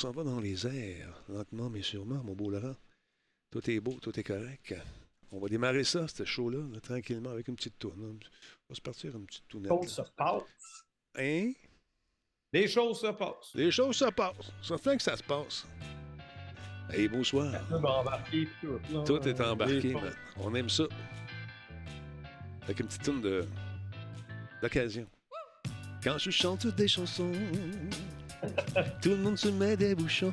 s'en va dans les airs, lentement mais sûrement, mon beau Laurent. Tout est beau, tout est correct. On va démarrer ça, ce show-là, là, tranquillement, avec une petite tourne. On va se partir une petite tournette. choses se passent. Hein? Les choses se passent. Les choses se passent. Ça fait que ça se passe. Hey, bonsoir. Tout est embarqué, tout. est embarqué, Les man. On aime ça. Avec une petite tourne de... d'occasion. Quand je chante des chansons, tout le monde se met des bouchons.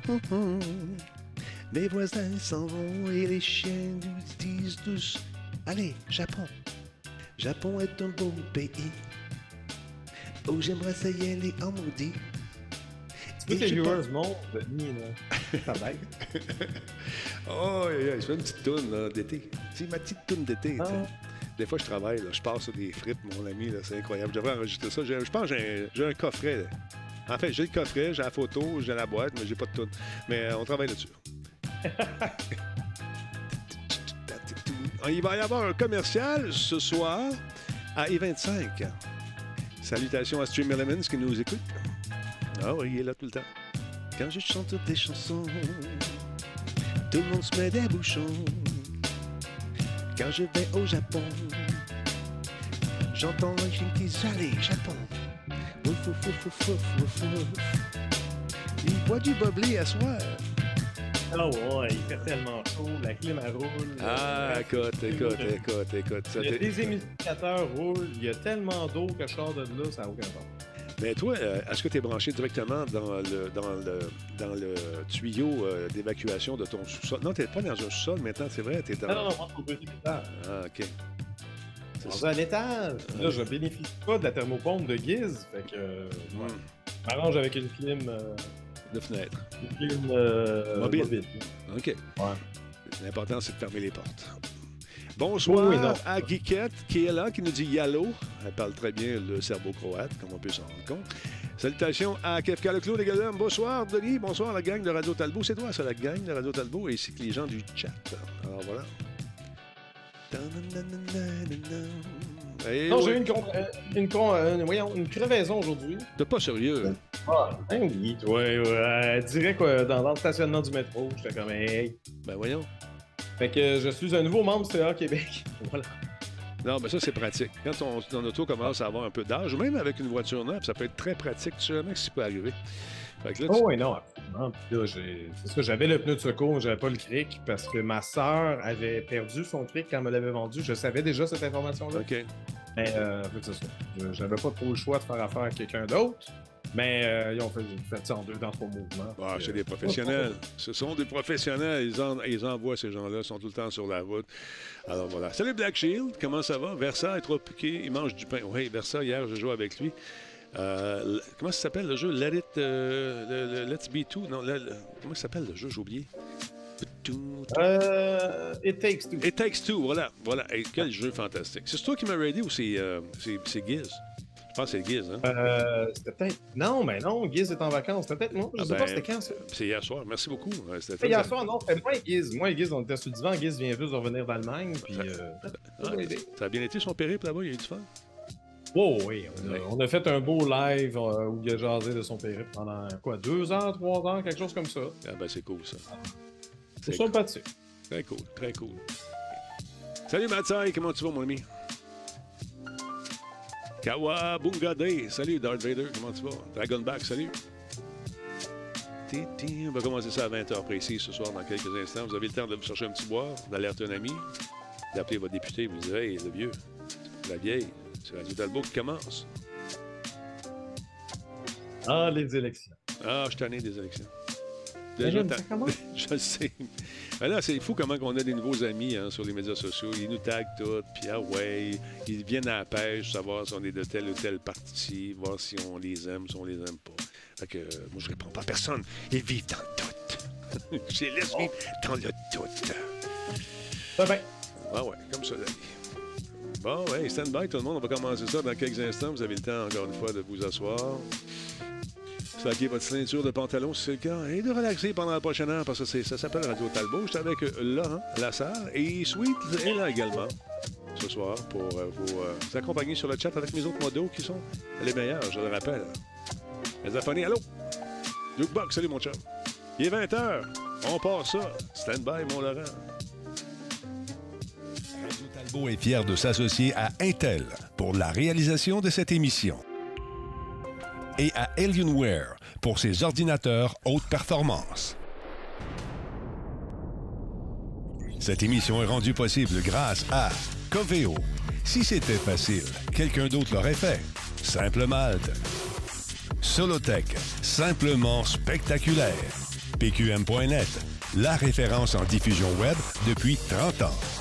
Mes voisins s'en vont et les chiens disent tous Allez, Japon. Japon est un beau pays. Oh, j'aimerais ça y aller en maudit. Et les je viewers montent, Denis, là. Ça baisse. Oh, je fais une petite toune d'été. C'est ma petite toune d'été. Ah. Des fois, je travaille, là, je passe sur des frites, mon ami, c'est incroyable. Je devrais enregistrer ça. Je pense que j'ai un, j'ai un coffret. là. En fait, j'ai le coffret, j'ai la photo, j'ai la boîte, mais j'ai pas de toune. Mais euh, on travaille là-dessus. Il va y avoir un commercial ce soir à I-25. Salutations à Stream Elements qui nous écoute. Ah oui, il est là tout le temps. Quand je chante des chansons, tout le monde se met des bouchons. Quand je vais au Japon, j'entends un qui Allez, Japon. Il boit du bubbly à soir. Ah ouais, il fait tellement chaud, la clim elle roule. Ah, Euh, écoute, écoute, écoute, écoute. ça Il y a t'est- des émulsificateurs roulent, il y a tellement d'eau que je sors de là, ça n'a aucun sens. Mais toi, euh, est-ce que tu es branché directement dans le, dans le, dans le tuyau euh, d'évacuation de ton sous-sol? Non, tu n'es pas dans un sous-sol maintenant, c'est vrai, tu es dans... Non, non, non, moi, c'est au deuxième étage. Ah, OK. C'est Dans un étage. Là, je bénéficie pas de la thermopompe de Giz, fait que. euh, ouais. Je m'arrange avec une clim. euh, De fenêtre. une clim euh, Mobile. OK. Ouais. L'important, c'est de fermer les portes. Bonsoir Oui, à Guiquette, qui est là, qui nous dit Yallo. Elle parle très bien le serbo-croate, comme on peut s'en rendre compte. Salutations à Kefka Leclos, les gars. Bonsoir, Denis. Bonsoir, la gang de Radio Talbot. C'est toi, ça, la gang de Radio Talbot, ainsi que les gens du chat. Alors, voilà. Eh Non, oui. j'ai eu une, con- euh, une, con- euh, voyons, une crevaison aujourd'hui. T'es pas sérieux. Ah, ben oui, ouais, ouais. Direct euh, dans, dans le stationnement du métro. J'étais comme, hey. Ben voyons. Fait que euh, je suis un nouveau membre CA Québec. Voilà. Non, mais ça, c'est pratique. Quand ton, ton auto commence à avoir un peu d'âge, même avec une voiture neuve, ça peut être très pratique. Tu sais jamais que ça peut arriver. Fait que là, tu- Oh, oui, non, absolument. Puis là, c'est ça, j'avais le pneu de secours, mais j'avais pas le cric parce que ma sœur avait perdu son cric quand elle me l'avait vendu. Je savais déjà cette information-là. OK. Mais euh, en fait, c'est ça. Je- J'avais pas trop le choix de faire affaire à quelqu'un d'autre. Mais euh, ils ont fait, fait ça en deux, dans trois mouvements. Ah, c'est euh, des professionnels. Ce sont des professionnels. Ils, en- ils envoient ces gens-là, ils sont tout le temps sur la route. Alors voilà. Salut Black Shield, comment ça va? Versa est trop piqué, il mange du pain. Oui, Versa, hier, j'ai joué avec lui. Euh, comment ça s'appelle le jeu? Let it, euh, le- le Let's Be Two? Non, le- comment ça s'appelle le jeu? J'ai oublié. Euh, It Takes Two. It Takes Two, voilà. voilà. Et quel jeu fantastique. C'est toi qui m'as ready ou c'est Giz? Je pense que c'est Giz, hein? C'était peut-être. Non, mais non, Giz est en vacances. C'était peut-être moi. Je Ah sais ben, pas c'était quand ça. C'est hier soir. Merci beaucoup. C'était Hier soir, non, c'était moi et Giz. Moi et Giz, on était sur le divan. Giz vient juste de revenir d'Allemagne. Puis. Ah, ça a bien été son périple là-bas, il y a eu du fun? Oh oui, on a, Ouais. on a fait un beau live euh, où il a jasé de son périple pendant quoi, deux ans, trois ans, quelque chose comme ça. Ah ben c'est cool ça. C'est sympathique. Très cool, très cool. Salut Matsai, comment tu vas mon ami? Kawabunga Day, salut Darth Vader, comment tu vas? Dragonback, salut. Titi, On va commencer ça à 20h précis ce soir dans quelques instants. Vous avez le temps de vous chercher un petit boire, d'alerter un ami, d'appeler votre député, vous dire Hey, le vieux, la vieille, c'est Radio Talbot qui commence. Ah, les élections. Ah, je suis tanné des élections. Déjà, ça? Je le sais. Mais là, c'est fou comment on a des nouveaux amis hein, sur les médias sociaux. Ils nous taguent tout, puis ah ouais, ils viennent à la pêche, savoir si on est de tel ou tel parti, voir si on les aime, si on les aime pas. Fait que euh, moi, je réponds pas à personne. Ils vivent dans le doute. je les laisse vivre dans le doute. Ça va. Ah ouais, comme ça, la vie. Bon, ouais, stand by tout le monde. On va commencer ça dans quelques instants. Vous avez le temps, encore une fois, de vous asseoir. Slaquer votre ceinture de pantalon si c'est le cas. Et de relaxer pendant la prochaine heure parce que ça s'appelle Radio Talbot. Je suis avec euh, Laurent Lassalle et Sweet est là également ce soir pour euh, vous, euh, vous accompagner sur le chat avec mes autres modos qui sont les meilleurs, je le rappelle. Les allô? Jukebox, salut mon chum. Il est 20h. On part ça. Stand by, mon Laurent. Talbot est fier de s'associer à Intel pour la réalisation de cette émission et à Alienware pour ses ordinateurs haute performance. Cette émission est rendue possible grâce à Coveo. Si c'était facile, quelqu'un d'autre l'aurait fait. Simple Malte. Solotech, simplement spectaculaire. PQM.net, la référence en diffusion web depuis 30 ans.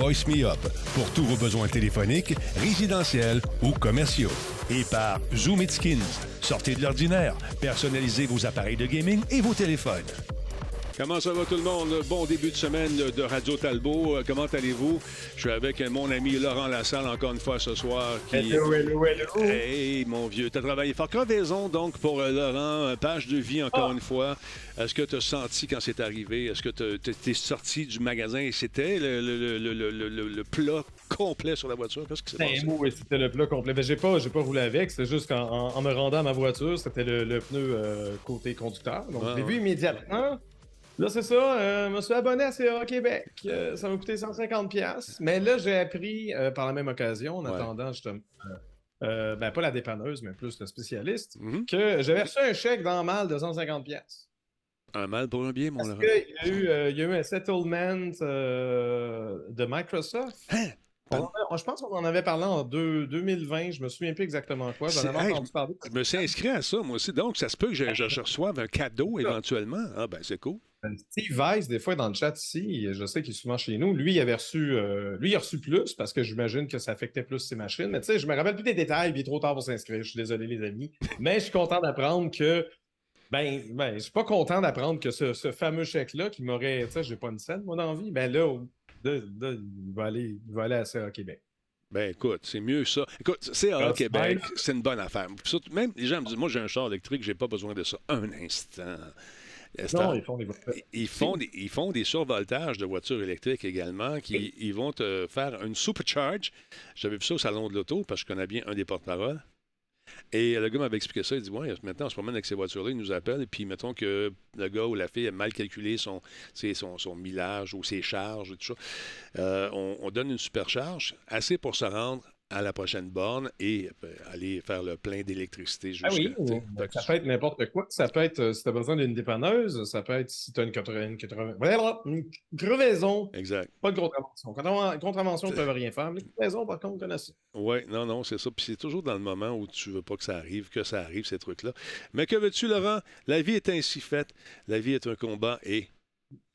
Voice Me Up pour tous vos besoins téléphoniques, résidentiels ou commerciaux. Et par Zoom It Skins, sortez de l'ordinaire, personnalisez vos appareils de gaming et vos téléphones. Comment ça va tout le monde? Bon début de semaine de Radio Talbot. Euh, Comment allez-vous? Je suis avec mon ami Laurent Lassalle encore une fois ce soir. Qui... Hello, hello, hello. Hey, mon vieux, tu as travaillé fort. Crevaison, donc, pour euh, Laurent. euh, Page de vie, encore Ah. une fois. Est-ce que tu as senti quand c'est arrivé? Est-ce que tu es sorti du magasin et c'était le, le- le- le- le- le- le plat complet sur la voiture? Qu'est-ce qui s'est Ben, passé? oui, c'était le plat complet. Ben, j'ai pas, j'ai pas roulé avec, c'est juste qu'en en, en me rendant à ma voiture, c'était le, pneu euh, côté conducteur. Donc, Ah, je l'ai ouais. vu immédiatement. Là, c'est ça, euh, je me suis abonné à CA Québec. Euh, ça m'a coûté 150$. Mais là, j'ai appris euh, par la même occasion, en Ouais. attendant justement, euh, ben, pas la dépanneuse, mais plus le spécialiste, Mhm. que j'avais reçu un chèque dans mal de 150$. Un mal pour un bien, mon Parce Laurent. qu'il y, a eu, euh, il y a eu un settlement euh, de Microsoft. Hein? On je pense qu'on en avait parlé en deux- 2020, je me souviens plus exactement quoi. J'en avais hey, entendu parler. Je me suis inscrit à ça, moi aussi. Donc, ça se peut que je, je- je reçoive un cadeau éventuellement. Ah, ben, c'est cool. Steve Weiss, des fois dans le chat ici, je sais qu'il est souvent chez nous, lui, il avait reçu, euh, lui, il a reçu plus parce que j'imagine que ça affectait plus ses machines. Mais tu sais, je me rappelle plus des détails, puis il est trop tard pour s'inscrire. Je suis désolé, les amis. Mais je suis content d'apprendre que. Ben, ben, je suis pas content d'apprendre que ce, ce fameux chèque-là qui m'aurait. Tu sais, j'ai pas une scène, moi, dans la vie. Ben là, au- là, là, il, va aller, il va aller à CA Québec. Ben écoute, c'est mieux ça. Écoute, c'est à Ah, Québec, c'est une bonne affaire. Surtout, même les gens me disent, moi j'ai un char électrique, j'ai pas besoin de ça. Un instant. Instant. Non, ils font des Ils font, des, ils font des survoltages de voitures électriques également, qui ils vont te faire une supercharge. J'avais vu ça au salon de l'auto parce que je connais bien un des porte-paroles. Et le gars m'avait expliqué ça. Il dit Ouais, maintenant, on se promène avec ces voitures-là, il nous appelle. Et puis, mettons que le gars ou la fille a mal calculé son, son, son millage ou ses charges, et tout ça. Euh, on, on donne une supercharge, assez pour se rendre à la prochaine borne et euh, aller faire le plein d'électricité Ah oui, jusqu'à- sais. Fait que ça peut être n'importe quoi. Ça peut être euh, si tu as besoin d'une dépanneuse, ça peut être si tu as une 80, une 80 voilà, une crevaison, Exact. pas de contravention. Contra- Contravention, ils ne peuvent rien faire. Mais crevaison, par contre, on connaît ça. Oui, non, non, c'est ça. Puis c'est toujours dans le moment où tu veux pas que ça arrive, que ça arrive, ces trucs-là. Mais que veux-tu, Laurent? La vie est ainsi faite. La vie est un combat et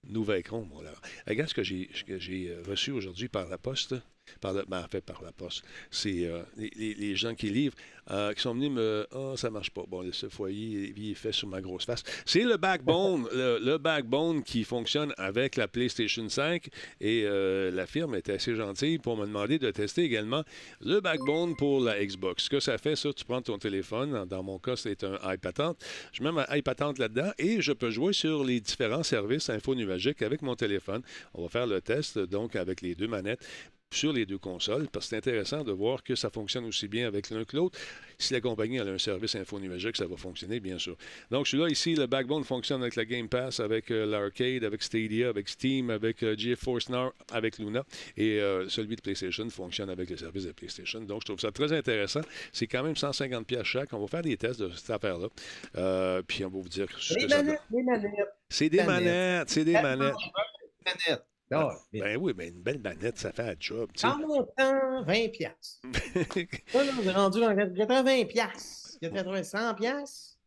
nous vaincrons, mon Laurent. Regarde ce que j'ai, ce que j'ai euh, reçu aujourd'hui par la poste. Par le, ben, en fait, par la poste. C'est euh, les, gens qui livrent, euh, qui sont venus me. Ah, ça marche pas. Bon, ce foyer il est fait sur ma grosse face. C'est le backbone, le, le backbone qui fonctionne avec la PlayStation 5. Et euh, la firme était assez gentille pour me demander de tester également le backbone pour la Xbox. Ce que ça fait, ça, tu prends ton téléphone. Dans, mon cas, c'est un iPatente. Je mets ma iPatente là-dedans et je peux jouer sur les différents services infonuagiques avec mon téléphone. On va faire le test, donc, avec les deux manettes sur les deux consoles, parce que c'est intéressant de voir que ça fonctionne aussi bien avec l'un que l'autre. Si la compagnie a un service infonuagique, ça va fonctionner, bien sûr. Donc, celui-là, ici, le Backbone fonctionne avec la Game Pass, avec euh, l'Arcade, avec Stadia, avec Steam, avec euh, GeForce Now, avec Luna. Et euh, celui de PlayStation fonctionne avec le service de PlayStation. Donc, je trouve ça très intéressant. C'est quand même 150 pièces chaque. On va faire des tests de cette affaire-là. Euh, puis, on va vous dire ce que ça donne. C'est des manettes. manettes, c'est des manettes. manettes. Ah, mais Ben oui, mais une belle manette, ça fait un job. tu sais. En montant, 20 piastres. Là, on est rendu dans 80 piastres. 80, 100 piastres.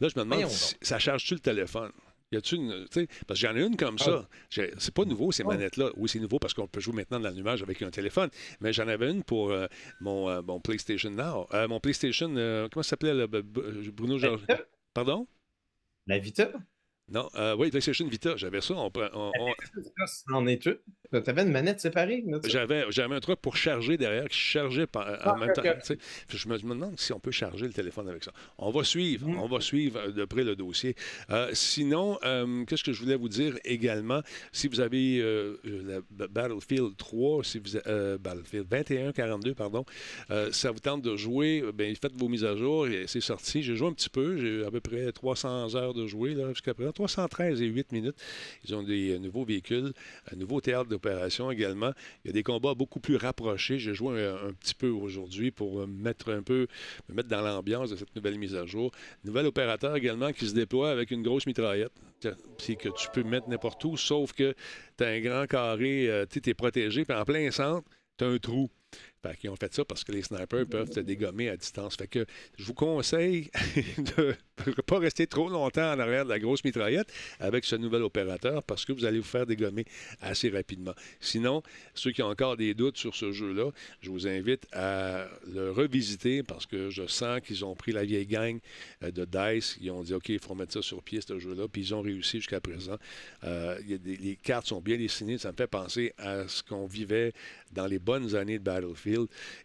Là, je me demande, si- ça charge-tu le téléphone? Y a-tu une. Parce que j'en ai une comme ça. J'ai- C'est pas nouveau, ces Ah. manettes-là. Oui, c'est nouveau parce qu'on peut jouer maintenant dans le nuage avec un téléphone. Mais j'en avais une pour euh, mon, euh, mon PlayStation Now. Euh, mon PlayStation. comment ça s'appelait, Bruno Georges? Pardon? La Vita. Non, euh, oui, PlayStation Vita. J'avais ça. On, en. Tu avais une manette séparée. J'avais, j'avais un truc pour charger derrière qui chargeait en ah, même temps. Je me demande si on peut charger le téléphone avec ça. On va suivre, mm. on va suivre euh, de près le dossier. Euh, sinon, euh, qu'est-ce que je voulais vous dire également? Si vous avez la Battlefield 3, si vous Battlefield 21, 42, pardon, ça vous tente de jouer, bien, faites vos mises à jour et c'est sorti. J'ai joué un petit peu, j'ai à peu près 300 heures de jouer jusqu'à présent, 313 et 8 minutes. Ils ont des nouveaux véhicules, un nouveau théâtre d'opération également. Il y a des combats beaucoup plus rapprochés. J'ai joué un, petit peu aujourd'hui pour mettre un peu, me mettre dans l'ambiance de cette nouvelle mise à jour. Nouvel opérateur également qui se déploie avec une grosse mitraillette. C'est que tu peux mettre n'importe où, sauf que tu as un grand carré, euh, tu es protégé, puis en plein centre, tu as un trou. Qu'ils ont fait ça parce que les snipers peuvent te dégommer à distance. Fait que je vous conseille de ne pas rester trop longtemps en arrière de la grosse mitraillette avec ce nouvel opérateur parce que vous allez vous faire dégommer assez rapidement. Sinon, ceux qui ont encore des doutes sur ce jeu-là, je vous invite à le revisiter parce que je sens qu'ils ont pris la vieille gang euh, de DICE. Ils ont dit OK, il faut mettre ça sur pied, ce jeu-là. Puis ils ont réussi jusqu'à présent. Euh, les cartes sont bien dessinées. Ça me fait penser à ce qu'on vivait dans les bonnes années de Battlefield.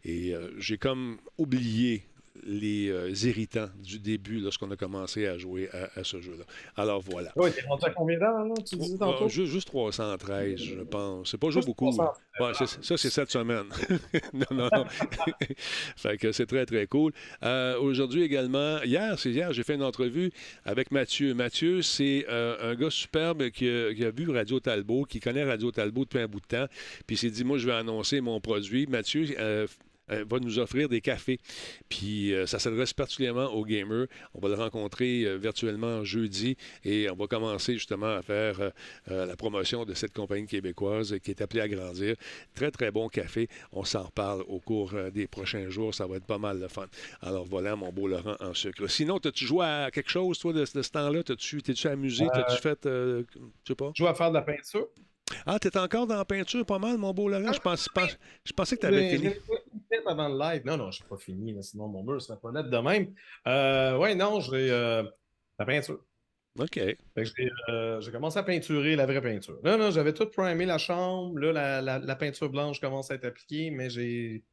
Et euh, j'ai comme oublié les euh, irritants du début lorsqu'on a commencé à jouer à, ce jeu-là. Alors voilà. Oui, t'es rendu à combien d'heures, tu disais oh, tantôt? juste, juste, 313, je pense. C'est pas juste beaucoup. ça, c'est cette semaine. non, non, non. fait que c'est très, très cool. Euh, aujourd'hui également, hier, c'est hier, j'ai fait une entrevue avec Mathieu. Mathieu, c'est un gars superbe qui a, qui a, vu Radio Talbot, qui connaît Radio Talbot depuis un bout de temps, puis il s'est dit, moi, je vais annoncer mon produit. Mathieu euh, va nous offrir des cafés. Puis euh, ça s'adresse particulièrement aux gamers. On va le rencontrer euh, virtuellement jeudi et on va commencer justement à faire la promotion de cette compagnie québécoise qui est appelée à grandir. Très, très bon café. On s'en reparle au cours des prochains jours. Ça va être pas mal de fun. Alors voilà, mon beau Laurent en sucre. Sinon, as-tu joué à quelque chose, toi, de, ce temps-là? T'es-tu amusé? T'as-tu fait, je sais pas? Je joue à faire de la peinture. Ah, t'es encore dans la peinture pas mal, mon beau Laurent? Je, pense, je pensais que tu avais fini avant le live. Non, non, je suis pas fini, sinon mon mur ne serait pas net de même. Euh, ouais, non, j'ai euh, la peinture. OK. Euh, j'ai commencé à peinturer la vraie peinture. Non, non, j'avais tout primé la chambre. Là, la, peinture blanche commence à être appliquée, mais j'ai.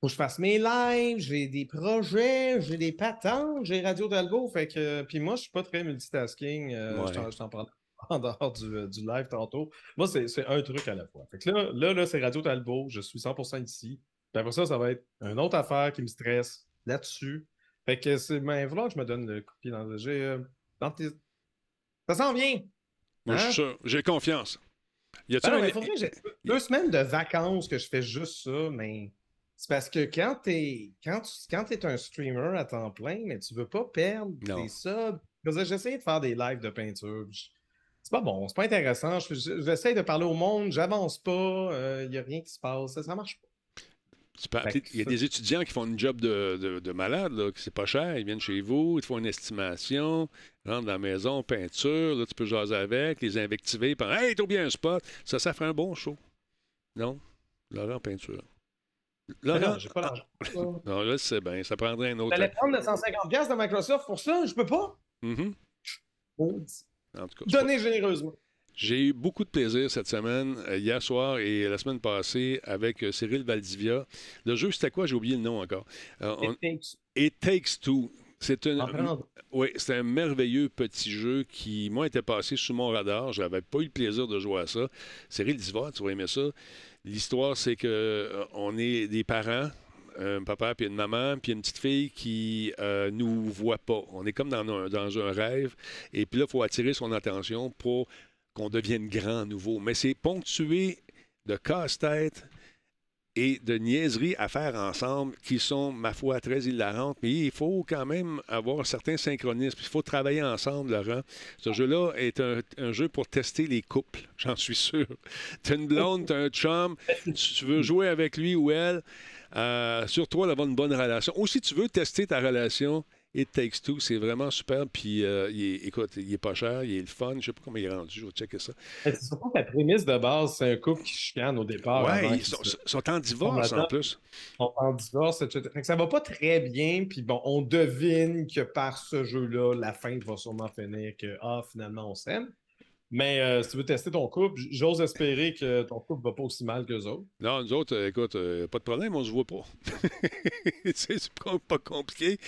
Faut que je fasse mes lives, j'ai des projets, j'ai des patentes, j'ai Radio Talbot. Fait que. Puis moi, je suis pas très multitasking. Je t'en parle en dehors du, du, live tantôt. Moi, c'est un truc à la fois. Fait que là, là, là c'est Radio Talbot. Je suis 100% ici. Puis après ça, ça va être une autre affaire qui me stresse là-dessus. Fait que c'est ben, que je me donne le coup dans le jeu. Euh, ça s'en vient. Moi, je suis hein? sûr. J'ai confiance. Y a ben j'ai deux semaines de vacances que je fais juste ça, mais c'est parce que quand tu quand quand es un streamer à temps plein, mais tu veux pas perdre tes subs. J'essaie de faire des lives de peinture. C'est pas bon, c'est pas intéressant. J'essaie de parler au monde, j'avance pas, il euh, n'y a rien qui se passe, ça, ça marche pas. Il y a des étudiants qui font une job de, de, malade, là, que c'est pas cher. Ils viennent chez vous, ils te font une estimation, rentrent dans la maison, peinture, là, tu peux jaser avec, les invectiver, puis Hey, t'as bien un spot. Ça, ça fait un bon show. Non? Laurent Peinture. Laurent, j'ai pas l'argent. non, là, c'est bien. Ça prendrait un autre. allais prendre 950$ de Microsoft pour ça? Je peux pas? Mm En tout cas, Donnez généreusement. J'ai eu beaucoup de plaisir cette semaine, euh, hier soir et la semaine passée, avec euh, Cyril Valdivia. Le jeu, c'était quoi? J'ai oublié le nom encore. Euh, It, takes... Two. C'est un, oui, c'est un merveilleux petit jeu qui, moi, était passé sous mon radar. Je n'avais pas eu le plaisir de jouer à ça. Cyril dit, tu vas aimer ça. L'histoire, c'est que on est des parents, un papa puis une maman, puis une petite fille qui ne nous voit pas. On est comme dans un, dans un rêve. Et puis là, il faut attirer son attention pour qu'on devienne grand nouveau. Mais c'est ponctué de casse-tête et de niaiseries à faire ensemble qui sont, ma foi, très hilarantes. Mais il faut quand même avoir certains synchronismes. Il faut travailler ensemble, Laurent. Ce jeu-là est un, jeu pour tester les couples, j'en suis sûr. Tu as une blonde, tu as un chum, tu veux jouer avec lui ou elle. Euh, sur toi d'avoir une bonne relation. Ou si tu veux tester ta relation, It Takes Two, c'est vraiment super. Puis, euh, il écoute, il est pas cher, il est le fun. Je sais pas comment il est rendu, je vais checker ça. C'est surtout la prémisse de base, c'est un couple qui chicane au départ. Oui, ils sont, en divorce en plus. Ils sont en divorce, etc. ça va pas très bien. Puis bon, on devine que par ce jeu-là, la fin va sûrement finir que, ah, finalement, on s'aime. Mais euh, si tu veux tester ton couple, j'ose espérer que ton couple va pas aussi mal qu'eux autres. Non, nous autres, euh, écoute, euh, pas de problème, on se voit pas. c'est pas compliqué.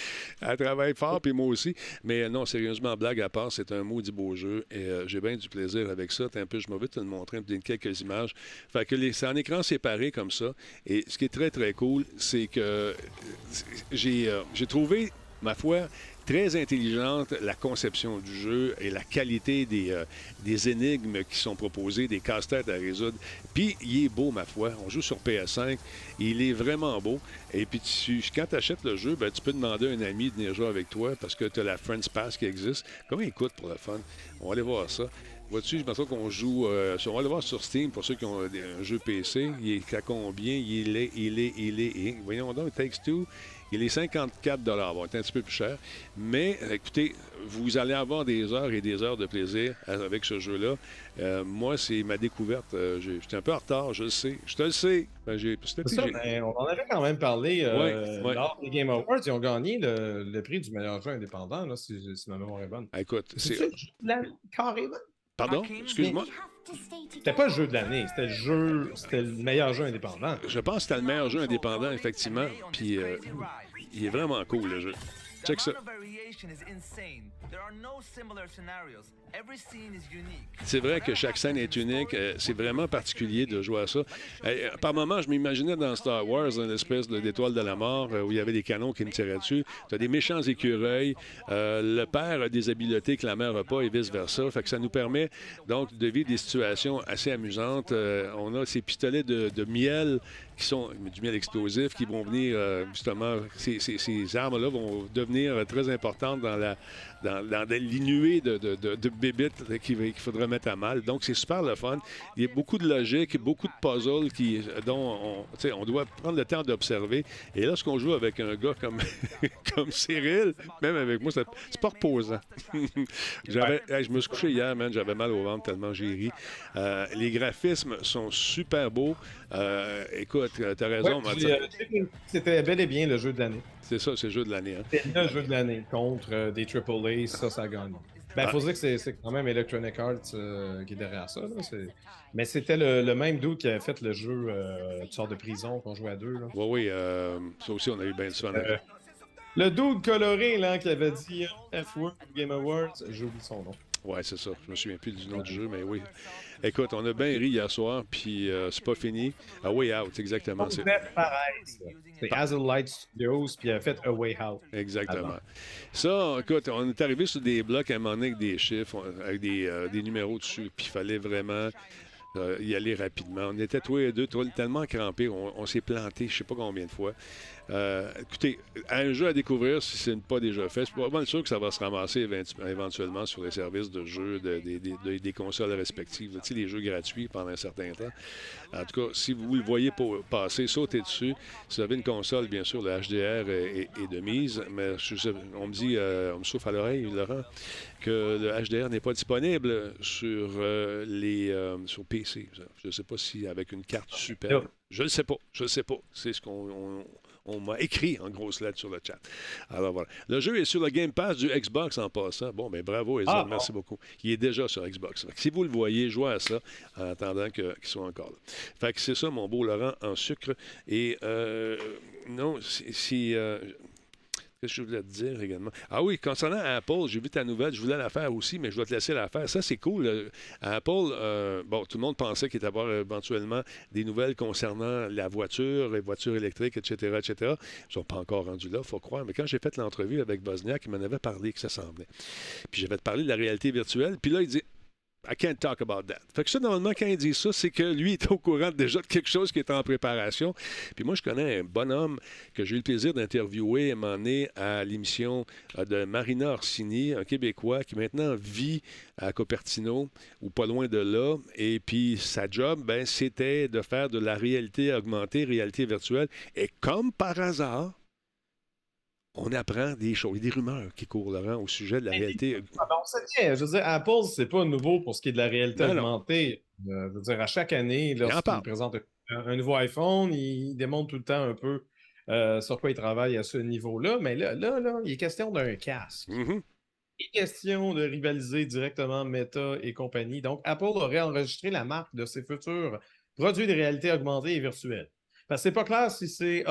Elle travaille fort, puis moi aussi. Mais non, sérieusement, blague à part, c'est un maudit beau jeu et j'ai bien du plaisir avec ça. un peu, je m'en vais te montrer, quelques images. Fait que c'est en écran séparé comme ça. Et ce qui est très, très cool, c'est que j'ai trouvé, ma foi, très intelligente, la conception du jeu et la qualité des, euh, des énigmes qui sont proposées, des casse-têtes à résoudre. Puis, il est beau, ma foi. On joue sur PS5. Il est vraiment beau. Et puis, quand tu achètes le jeu, ben, tu peux demander à un ami de venir jouer avec toi parce que tu as la Friends Pass qui existe. Comment il coûte pour le fun? On va aller voir ça. Vois-tu, je pense qu'on joue. Euh, on va aller voir sur Steam pour ceux qui ont un jeu PC. Il est à combien? Il est, il est, il est. Il est. Voyons donc, Takes Two. Il est 54 Bon, c'est un petit peu plus cher. Mais écoutez, vous allez avoir des heures et des heures de plaisir avec ce jeu-là. Euh, moi, c'est ma découverte. Euh, j'étais un peu en retard, je le sais. Je te le sais. Ben, ça, on en avait quand même parlé euh, lors des Game Awards. Ils ont gagné le, prix du meilleur jeu indépendant, là, si, ma mémoire est bonne. écoute, c'est. Carrément. Pardon? Excuse-moi. C'était pas le jeu de l'année, c'était le jeu, c'était le meilleur jeu indépendant. Je pense que c'était le meilleur jeu indépendant, effectivement. Puis euh, il est vraiment cool le jeu. Check ça. C'est vrai que chaque scène est unique. Euh, c'est vraiment particulier de jouer à ça. Euh, par moments, je m'imaginais dans Star Wars une espèce d'étoile de la mort euh, où il y avait des canons qui me tiraient dessus. Tu as des méchants écureuils. le père a des habiletés que la mère n'a pas et vice-versa. Ça nous permet donc de vivre des situations assez amusantes. on a ces pistolets de, miel qui sont du miel explosif qui vont venir justement ces, ces armes-là vont devenir très importantes dans la dans, dans l'inuée de, de, de, bébites qu'il faudrait mettre à mal. Donc, c'est super le fun. Il y a beaucoup de logique, beaucoup de puzzles qui, dont on, on doit prendre le temps d'observer. Et lorsqu'on joue avec un gars comme, comme Cyril, même avec moi, c'est pas reposant. j'avais, je me suis couché hier, man, j'avais mal au ventre tellement j'ai ri. Euh, les graphismes sont super beaux. Euh, écoute, t'as raison. Euh, c'était bel et bien le jeu de l'année. C'est ça, c'est le jeu de l'année. Hein. C'est le jeu de l'année contre euh, des AAA, ça, ça gagne. Ben, il faut dire que c'est quand même Electronic Arts euh, qui est derrière ça. Mais c'était le, même dude qui avait fait le jeu euh, de sorte de prison qu'on jouait à deux. Là. Oui, oui. ça aussi, on a eu bien du fun. le dude coloré là, qui avait dit F1 Game Awards, j'ai oublié son nom. Ouais, c'est ça. Je me souviens plus du nom du jeu, mais oui. Écoute, on a bien ri hier soir, puis c'est pas fini. A Way Out, exactement. C'est pareil. C'est Light Studios, puis il a fait A Way Out. Exactement. Ça, écoute, on est arrivé sur des blocs à un moment donné avec des chiffres, avec des, euh, des numéros dessus, puis il fallait vraiment euh, y aller rapidement. On était tous les deux tellement crampés, on, s'est planté je sais pas combien de fois. Euh, écoutez, un jeu à découvrir si ce n'est pas déjà fait, je suis pas mal sûr que ça va se ramasser éventuellement sur les services de jeux des consoles respectives, tu sais, les jeux gratuits pendant un certain temps. En tout cas, si vous le voyez passer, sautez dessus. Si vous avez une console, bien sûr, le HDR est, de mise, mais on me dit, euh, on me souffle à l'oreille, Laurent, que le HDR n'est pas disponible sur euh, les sur PC. Je ne sais pas si avec une carte super. Je ne sais pas. Je ne sais pas. C'est ce qu'on on m'a écrit en grosses lettres sur le chat. Alors voilà. Le jeu est sur le Game Pass du Xbox en passant. Bon, mais ben, bravo, Ezra, ah, merci beaucoup. Il est déjà sur Xbox. si vous le voyez, jouez à ça en attendant qu'il soit encore là. Fait que c'est ça, mon beau Laurent, en sucre. Et euh, non, si. Euh, Qu'est-ce que je voulais te dire également? Ah oui, concernant Apple, j'ai vu ta nouvelle, je voulais la faire aussi, mais je dois te laisser la faire. Ça, c'est cool. Apple, euh, bon, tout le monde pensait qu'il allait avoir éventuellement des nouvelles concernant la voiture, les voitures électriques, etc., etc. Ils ne sont pas encore rendus là, il faut croire. Mais quand j'ai fait l'entrevue avec Bosniak, il m'en avait parlé que ça semblait. Puis j'avais parlé de la réalité virtuelle. Puis là, il dit I can't talk about that. Fait que ça, normalement, quand il dit ça, c'est que lui est au courant déjà de quelque chose qui est en préparation. Puis moi, je connais un bonhomme que j'ai eu le plaisir d'interviewer et m'emmener à l'émission euh, de Marina Orsini, un Québécois qui maintenant vit à Copertino ou pas loin de là. Et puis sa job, ben, c'était de faire de la réalité augmentée, réalité virtuelle. Et comme par hasard, on apprend des choses, des rumeurs qui courent, Laurent, au sujet de la réalité. On sait bien. Je veux dire, Apple, c'est pas nouveau pour ce qui est de la réalité augmentée. Euh, je veux dire, à chaque année, lorsqu'il présente un, nouveau iPhone, il démontre tout le temps un peu euh, sur quoi il travaille à ce niveau-là. Mais là, là, là, il est question d'un casque. Mm-hmm. question de rivaliser directement Meta et compagnie. Donc, Apple aurait enregistré la marque de ses futurs produits de réalité augmentée et virtuelle. Parce que c'est pas clair si c'est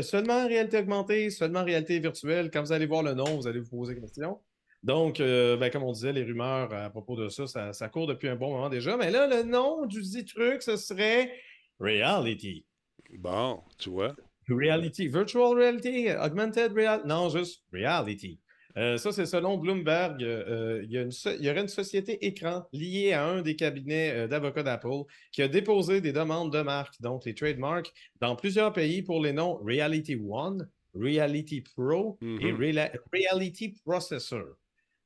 seulement réalité augmentée, seulement réalité virtuelle. Quand vous allez voir le nom, vous allez vous poser des questions. Donc, euh, ben, comme on disait, les rumeurs à propos de ça, ça, ça, court depuis un bon moment déjà. Mais là, le nom du dit truc, ce serait Reality. Bon, tu vois. Reality, virtual reality, augmented reality. Non, juste reality. Euh, ça, c'est selon Bloomberg. Euh, il, y il, y aurait une société écran liée à un des cabinets euh, d'avocats d'Apple qui a déposé des demandes de marque, donc les trademarks, dans plusieurs pays pour les noms Reality One, Reality Pro et mm-hmm. Reality Processor.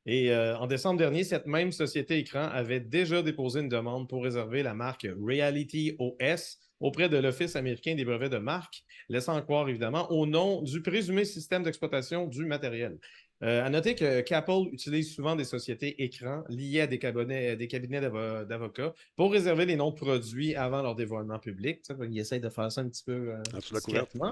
Et en décembre dernier, cette même société écran avait déjà déposé une demande pour réserver la marque Reality OS auprès de l'Office américain des brevets de marque, laissant croire évidemment au nom du présumé système d'exploitation du matériel. Euh, à noter que qu'Apple utilise souvent des sociétés écrans liées à des cabinets, des cabinets d'avocats pour réserver les noms de produits avant leur dévoilement public. ils essayent de faire ça un petit peu euh,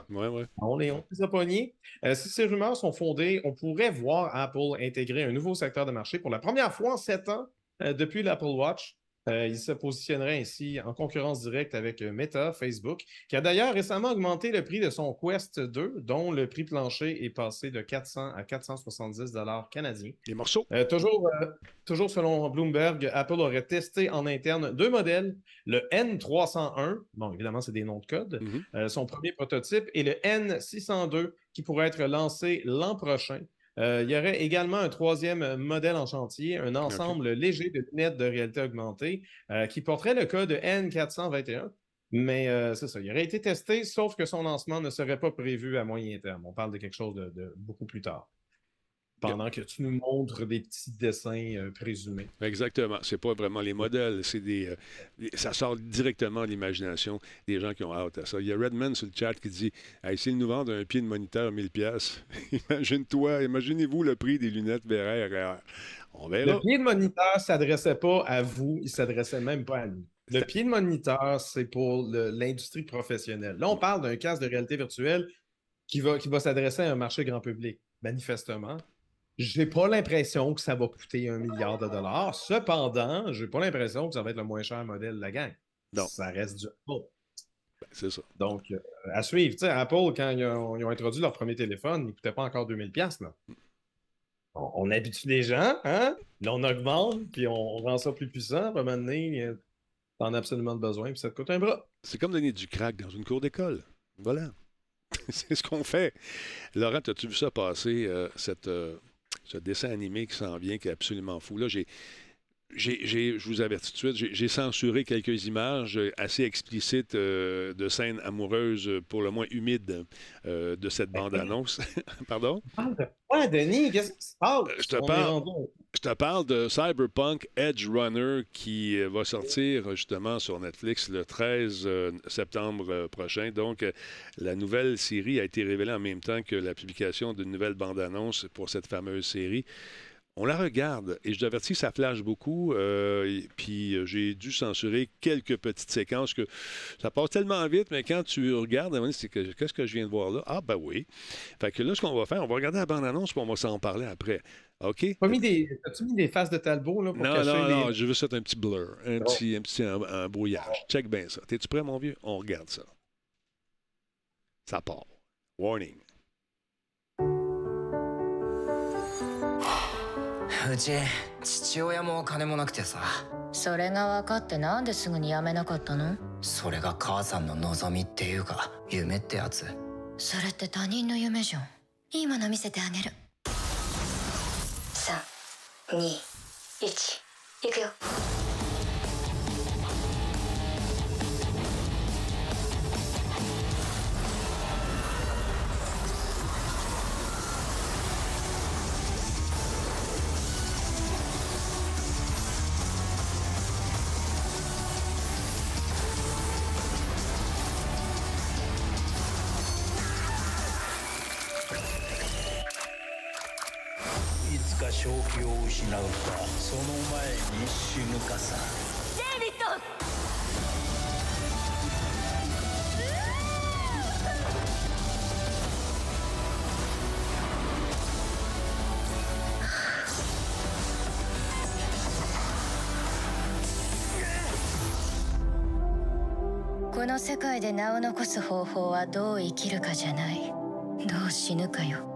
Ouais, ouais. On les, on les euh, si ces rumeurs sont fondées, on pourrait voir Apple intégrer un nouveau secteur de marché pour la première fois en sept ans euh, depuis l'Apple Watch. Euh, il se positionnerait ainsi en concurrence directe avec euh, Meta, Facebook, qui a d'ailleurs récemment augmenté le prix de son Quest 2, dont le prix plancher est passé de 400 à 470 dollars canadiens. Les morceaux. Euh, toujours, toujours selon Bloomberg, Apple aurait testé en interne deux modèles, le N301, bon évidemment c'est des noms de code, mm-hmm. son premier prototype, et le N602 qui pourrait être lancé l'an prochain. Euh, il y aurait également un troisième euh, modèle en chantier, un ensemble léger de lunettes de réalité augmentée euh, qui porterait le code N421. Mais c'est ça, il aurait été testé, sauf que son lancement ne serait pas prévu à moyen terme. On parle de quelque chose de beaucoup plus tard pendant que tu nous montres des petits dessins euh, présumés. Exactement. C'est pas vraiment les modèles, c'est des. Euh, ça sort directement de l'imagination des gens qui ont hâte à ça. Il y a Redman sur le chat qui dit hey, s'ils nous vendent un pied de moniteur à 1000$, imagine-toi, imaginez-vous le prix des lunettes VR. On verra. Le pied de moniteur ne s'adressait pas à vous, il s'adressait même pas à nous. Le pied de moniteur, c'est pour l'industrie professionnelle. Là, on parle d'un casque de réalité virtuelle qui va, qui va s'adresser à un marché grand public. Manifestement, j'ai pas l'impression que ça va coûter un milliard de dollars. Cependant, j'ai pas l'impression que ça va être le moins cher modèle de la gang. Non. Ça reste du Apple. Ben, c'est ça. Donc, euh, à suivre. Apple, quand ils ont, introduit leur premier téléphone, il ne coûtait pas encore 2000$. Là. On, on, habitue les gens, hein? Là, on augmente, puis on, rend ça plus puissant. À un moment donné, t'en as absolument besoin, puis ça te coûte un bras. C'est comme donner du crack dans une cour d'école. Voilà. c'est ce qu'on fait. Laurent, as-tu vu ça passer, euh, cette. Euh, ce dessin animé qui s'en vient, qui est absolument fou. Je vous avertis tout de suite, j'ai censuré quelques images assez explicites euh, de scènes amoureuses, pour le moins humides, euh, de cette bande-annonce. Pardon? Ouais, Denis, qu'est-ce qui se passe? Je te, parle, je te parle de Cyberpunk Edge Runner qui euh, va sortir justement sur Netflix le 13 septembre prochain. Donc, la nouvelle série a été révélée en même temps que la publication d'une nouvelle bande-annonce pour cette fameuse série on la regarde et je t'avertis, ça flash beaucoup. Euh, puis euh, j'ai dû censurer quelques petites séquences que ça passe tellement vite, mais quand tu regardes, c'est que qu'est-ce que je viens de voir là? Ah, ben oui. Fait que là, ce qu'on va faire, on va regarder la bande-annonce puis on va s'en parler après. OK? As-tu mis des, as mis des faces de Talbot là, pour non, cacher non, non, je veux ça un petit blur, un petit, un petit un, brouillage. Check bien ça. T'es-tu prêt, mon vieux? On regarde ça. Ça part. Warning. うち父親もお金もなくてさ。それが分かってなんですぐに辞めなかったの？それが母さんの望みっていうか夢ってやつ。それって他人の夢じゃん。いいもの見せてあげる。321いくよ名を残す方法はどう生きるかじゃない。どう死ぬかよ。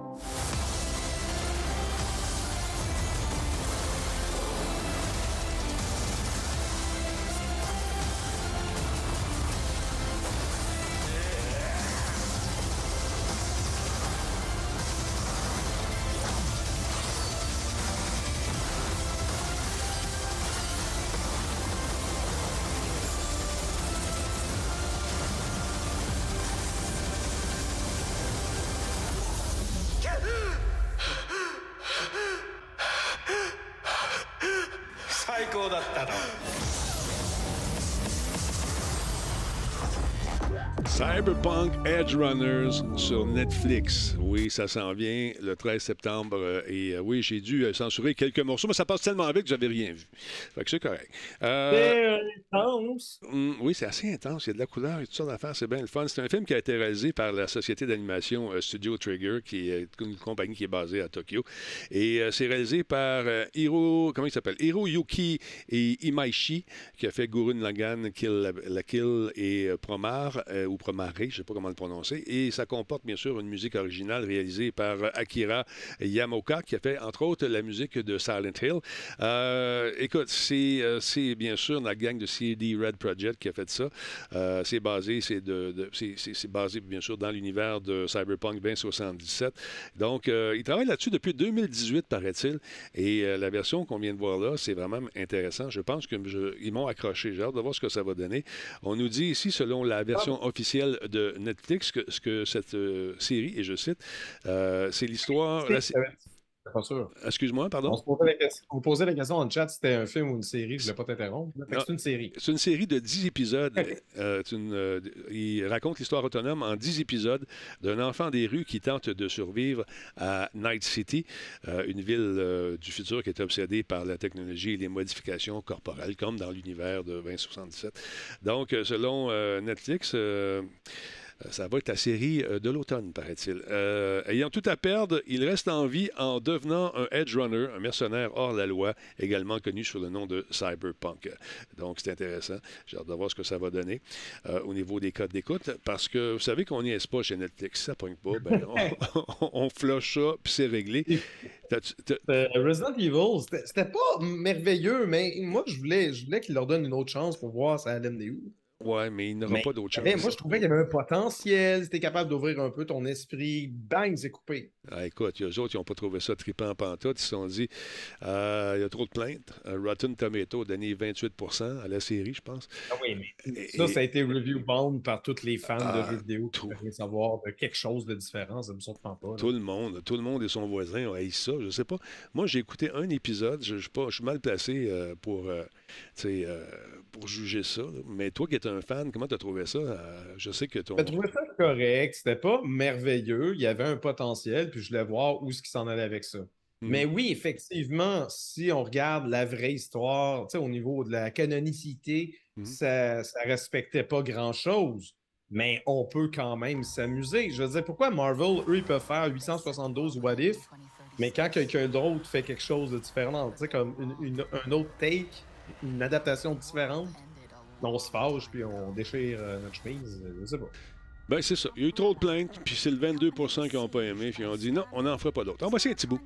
Edge Runners sur Netflix. Oui, ça s'en vient le 13 septembre. euh, Et euh, oui, j'ai dû euh, censurer quelques morceaux, mais ça passe tellement vite que j'avais rien vu. Fait que c'est correct. Euh, C'est intense. Mm, oui, c'est assez intense. Il y a de la couleur et toutes sortes d'affaires. C'est bien le fun. C'est un film qui a été réalisé par la société d'animation euh, Studio Trigger, qui est une compagnie qui est basée à Tokyo. Et c'est réalisé par Hiro, comment il s'appelle? Hiroyuki et Imaishi, qui a fait Gurren Lagann, Kill la, Kill et Promare, ou Promare, je ne sais pas comment le prononcer. Et ça comporte bien sûr une musique originale réalisée par euh, Akira Yamoka, qui a fait entre autres la musique de Silent Hill. Euh, écoute, c'est euh, c'est bien sûr la gang de CD Red Project qui a fait ça. Euh, c'est basé, c'est de, de- c'est- c'est- c'est basé bien sûr dans l'univers de Cyberpunk 2077. Donc, euh, ils travaillent là-dessus depuis 2018, paraît-il. Et la version qu'on vient de voir là, c'est vraiment intéressant. Je pense qu'ils m'ont accroché. J'ai hâte de voir ce que ça va donner. On nous dit ici, selon la version officielle de Netflix, que, ce que cette série, et je cite, euh, c'est l'histoire. Excuse-moi, pardon? On se posait la question, on posait la question en chat si c'était un film ou une série. Je voulais pas t'interrompre. C'est une série. C'est une série de 10 épisodes. Euh, une, euh, il raconte l'histoire autonome en 10 épisodes d'un enfant des rues qui tente de survivre à Night City, euh, une ville du futur qui est obsédée par la technologie et les modifications corporelles, comme dans l'univers de 2077. Donc, selon Netflix, ça va être la série euh, de l'automne, paraît-il. Euh, ayant tout à perdre, il reste en vie en devenant un Edge Runner, un mercenaire hors la loi, également connu sous le nom de Cyberpunk. Donc, c'est intéressant. J'ai hâte de voir ce que ça va donner euh, au niveau des codes d'écoute, parce que vous savez qu'on n'y est pas chez Netflix. Si ça pogne pas, ben, on, on, on flush ça, puis c'est réglé. Euh, Resident Evil, c'était pas merveilleux, mais moi, je voulais, je voulais qu'il leur donne une autre chance pour voir ça allait mener où. Ouais, mais il n'aura Mais- pas d'autre chance. Mais moi, je trouvais qu'il y avait un potentiel. Si t'es capable d'ouvrir un peu ton esprit, bang, c'est coupé. Ah, écoute, eux autres, ils n'ont pas trouvé ça trippant en pantoute. Ils se sont dit, euh, il y a trop de plaintes. Euh, Rotten Tomato a donné 28% à la série, je pense. Ah oui, mais Et- ça, ça a été review bound par tous les fans Ah, de jeux vidéo qui savoir de quelque chose de différent. Ça me surprend pas. là. Tout le monde, tout le monde et son voisin ont haï ça. Je sais pas. Moi, j'ai écouté un épisode. Je, je suis pas- je suis mal placé euh, pour, euh, tu euh, pour juger ça. Mais toi qui es un fan, comment tu as trouvé ça? Euh, je sais que ton. J'ai trouvé ça correct. C'était pas merveilleux. Il y avait un potentiel, puis je voulais voir où ce qui s'en allait avec ça. Hmm. Mais oui, effectivement, si on regarde la vraie histoire, au niveau de la canonicité, Mhm. ça, ça respectait pas grand-chose. Mais on peut quand même s'amuser. Je veux dire, pourquoi Marvel, eux, ils peuvent faire 872 What If, mais quand quelqu'un d'autre fait quelque chose de différent, tu sais, comme une, une- un autre take, une adaptation différente, on se fâche puis on déchire euh, notre chemise, je sais pas. Ben, c'est ça. Il y a eu trop de plaintes, puis c'est le 22 qui n'ont pas aimé, puis ils ont dit non, on n'en fera pas d'autres. On va essayer un petit bout.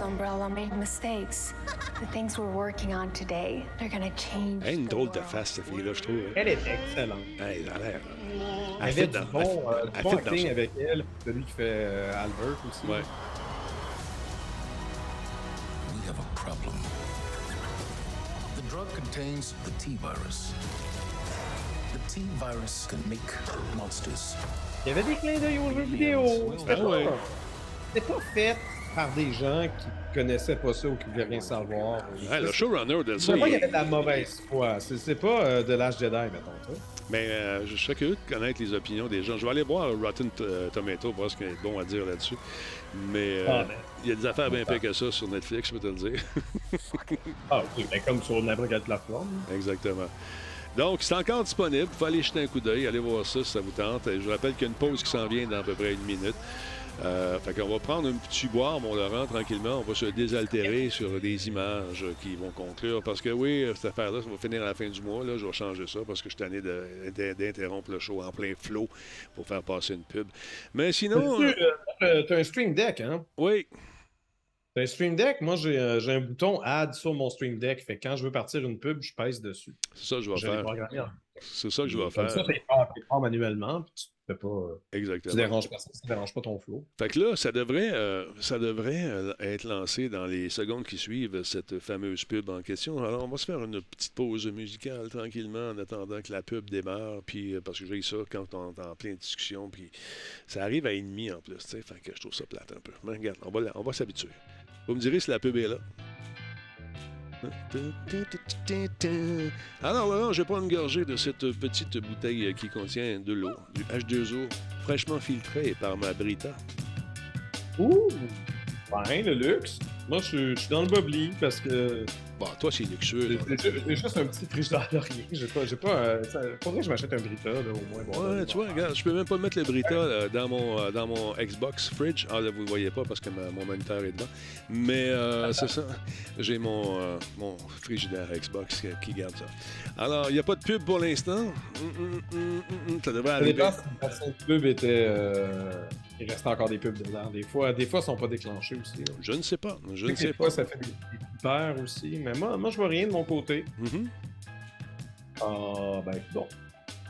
Umbrella made mistakes. The things we're working on today, they're gonna change. Hey, une the drôle de world. face, cette fille-là, je trouve. hein. Elle est excellente. Hey, elle a l'air. Elle Elle avait du dans- bon, elle- euh, elle bon fit acting avec elle, celui qui fait euh, Albert aussi. Ouais. We have a problem. The drug contains the T virus. The T virus can make monsters. Il y avait des clins d'œil aux jeux vidéo. C'était Ah pas, c'était pas fait par des gens qui connaissaient pas ça ou qui voulaient rien savoir. Ouais, le showrunner de ça, pas qu'il y il- avait de la mauvaise foi. C'est pas euh, de l'âge Jedi, mettons. sais. Mais euh, je serais curieux de connaître les opinions des gens. Je vais aller voir Rotten euh, Tomato, voir ce qu'il y a de bon à dire là-dessus. Mais euh, Ah, ben. il y a des affaires bien pires que ça sur Netflix, je peux te le dire. Ah oui, ben comme sur n'importe quelle plateforme. Exactement. Donc, c'est encore disponible. Il faut aller jeter un coup d'œil, aller voir ça si ça vous tente. Et je vous rappelle qu'il y a une pause qui s'en vient dans à peu près une minute. Euh, fait qu'on va prendre un petit boire, mon Laurent, tranquillement. On va se désaltérer sur des images qui vont conclure. Parce que oui, cette affaire-là, ça va finir à la fin du mois. Là, je vais changer ça parce que je suis tanné d'interrompre le show en plein flow pour faire passer une pub. Mais sinon, Tu euh, as un Stream Deck, hein? oui, T'as un Stream Deck? Moi, j'ai euh, j'ai un bouton Add sur mon Stream Deck. Fait que quand je veux partir une pub, je pèse dessus. c'est ça que je vais Je faire. C'est ça que je vais Comme ça, faire. tu manuellement, puis tu pas. euh, Tu Exactement. déranges pas, ça dérange pas ton flow. Fait que là, ça devrait, euh, ça devrait euh, être lancé dans les secondes qui suivent cette fameuse pub en question. Alors, on va se faire une petite pause musicale tranquillement en attendant que la pub démarre. Puis, euh, parce que j'ai ça quand on est en pleine discussion. Puis, ça arrive à ennemi en plus. tu sais. Fait que je trouve ça plate un peu. Mais regarde, on va, on va s'habituer. Vous me direz si la pub est là. Alors, Laurent, je prends une gorgée de cette petite bouteille qui contient de l'eau, du H2O fraîchement filtré par ma Brita. Ouh! Ben, le luxe. Moi, je suis- je suis dans le bubbly parce que Bon, toi, c'est luxueux. j'ai juste un petit frigidaire de rien. J'ai pas. J'ai pas euh, ça- faudrait que je m'achète un Brita, là, au moins. Bon, Ouais, là, tu vois, regarde, je peux même pas mettre le Brita dans, mon, euh, dans mon Xbox Fridge. Ah, là, vous le voyez pas parce que ma- mon moniteur est devant. Mais euh, c'est ça. J'ai mon, euh, mon frigidaire Xbox qui, garde ça. Alors, il n'y a pas de pub pour l'instant. Hum, hum, ça devrait arriver. la pub était. euh, Il restait encore des pubs dedans. Des fois, des fois, ils sont pas déclenchés aussi. Je ne sais pas. Je ne sais pas. ça fait des, hyper aussi. Mais moi, moi, je vois rien de mon côté. Mhm. Ah, ben, bon.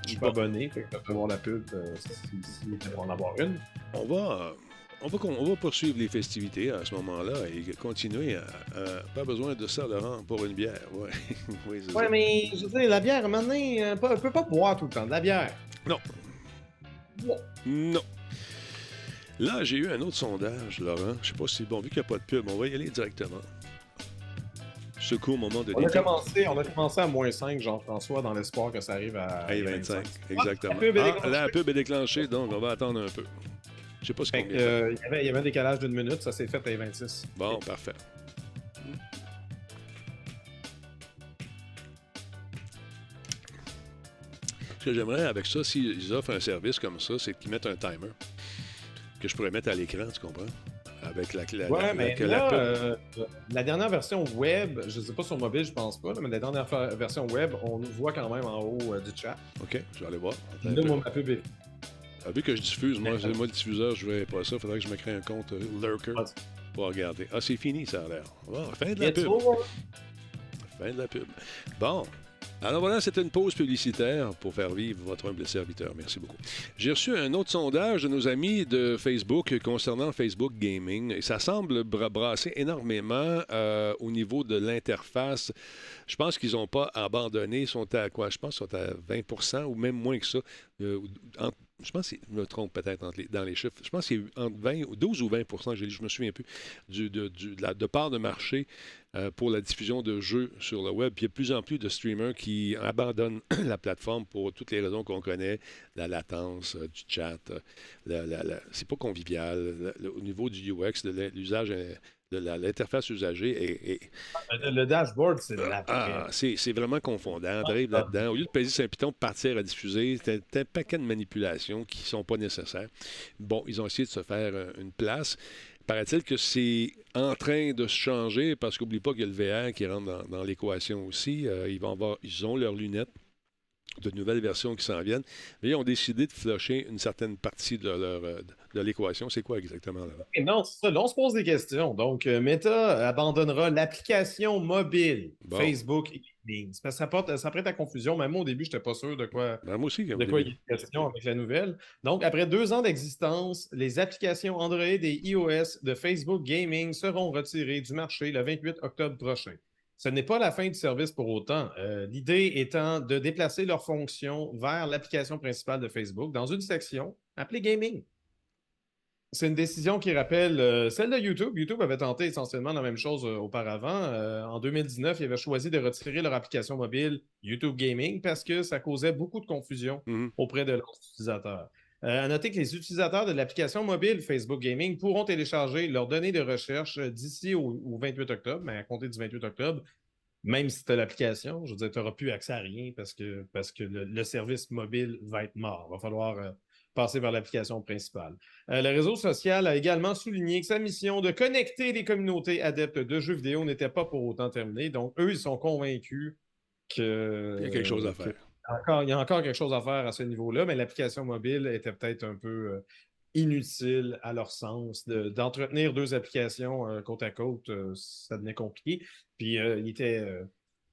Je suis pas abonné, fait que voir la pub euh, si, il devrait en avoir une. On va. On va, on va poursuivre les festivités à ce moment-là et continuer à, à- Pas besoin de ça, Laurent, pour une bière. Ouais, oui, c'est Ouais, ça. mais je veux dire, la bière, à un moment donné, euh, on peut pas boire tout le temps de la bière. Non. Non. Là, j'ai eu un autre sondage, Laurent. Je sais pas si c'est bon, vu qu'il n'y a pas de pub, on va y aller directement. Secours au moment de On a, commencé, on a commencé à moins 5, Jean-François, dans l'espoir que ça arrive à À 25, exactement. la pub est Ah, déclenchée. la pub est déclenchée, donc on va attendre un peu. Je sais pas ce qu'on euh, il y avait- il y avait un décalage d'une minute, ça s'est fait à 26. Bon, parfait. Ce que j'aimerais avec ça, s'ils offrent un service comme ça, c'est qu'ils mettent un timer que je pourrais mettre à l'écran, tu comprends? Avec la, la, Ouais, la- mais là, euh, la dernière version web, je sais pas sur mobile, je pense pas, mais la dernière version web, on nous voit quand même en haut euh, du chat. OK, je vais aller voir. Là, moi, ma pub est Ah, vu que je diffuse, moi, c'est moi le diffuseur, je vais pas ça. Faudrait que je me crée un compte euh, Lurker Ah, pour regarder. Ah, c'est fini, ça a l'air. Bon, fin de la pub. Fin de la pub. Bon. Alors voilà, c'était une pause publicitaire pour faire vivre votre humble serviteur. Merci beaucoup. J'ai reçu un autre sondage de nos amis de Facebook concernant Facebook Gaming. Et ça semble bra- brasser énormément euh, au niveau de l'interface. Je pense qu'ils n'ont pas abandonné. Ils sont à quoi? Je pense qu'ils sont à 20% ou même moins que ça. Euh, je pense que je me trompe peut-être dans les chiffres. Je pense qu'il y a eu entre 20, ou 12 ou 20 j'ai dit, je me souviens plus, du, de, la, de part de marché euh, pour la diffusion de jeux sur le web. Puis il y a de plus en plus de streamers qui abandonnent la plateforme pour toutes les raisons qu'on connaît, la latence euh, du chat, euh, la- c'est pas convivial. Au niveau du UX, de l'usage, l'interface usagée est, est- Le, le dashboard, c'est de la ah, c'est c'est vraiment confondant. T'arrives là-dedans. Au lieu de peser sur un piton, partir à diffuser, t'as un paquet de manipulations qui sont pas nécessaires. Bon, ils ont essayé de se faire euh, une place. Paraît-il que c'est en train de se changer parce qu'oublie pas qu'il y a le VR qui rentre dans, dans l'équation aussi. Euh, ils, vont avoir, ils ont leurs lunettes de nouvelles versions qui s'en viennent. Mais ils ont décidé de flusher une certaine partie de, leur, euh, de l'équation. C'est quoi exactement là? Et non, c'est ça. Là, on se pose des questions. Donc, euh, Meta abandonnera l'application mobile Bon. Facebook parce que Ça, porte, ça prête à confusion. Même moi, au début, je n'étais pas sûr de quoi, Ben, moi aussi, de quoi il y a question avec la nouvelle. Donc, après deux ans d'existence, les applications Android et iOS de Facebook Gaming seront retirées du marché le 28 octobre prochain. Ce n'est pas la fin du service pour autant. Euh, L'idée étant de déplacer leurs fonctions vers l'application principale de Facebook dans une section appelée Gaming. C'est une décision qui rappelle euh, celle de YouTube. YouTube avait tenté essentiellement la même chose euh, auparavant. Euh, en 2019, ils avaient choisi de retirer leur application mobile YouTube Gaming parce que ça causait beaucoup de confusion Mhm. auprès de leurs utilisateurs. À noter que les utilisateurs de l'application mobile Facebook Gaming pourront télécharger leurs données de recherche d'ici au, au 28 octobre, mais à compter du 28 octobre, même si tu as l'application, je veux dire, tu n'auras plus accès à rien parce que, parce que le, le service mobile va être mort. Il va falloir, passer par l'application principale. Euh, le réseau social a également souligné que sa mission de connecter les communautés adeptes de jeux vidéo n'était pas pour autant terminée. Donc, eux, ils sont convaincus que. Il y a quelque chose à faire. encore, il y a encore quelque chose à faire à ce niveau-là, mais l'application mobile était peut-être un peu euh, inutile à leur sens. De- D'entretenir deux applications euh, côte à côte, euh, ça devenait compliqué. Puis euh, il était, euh,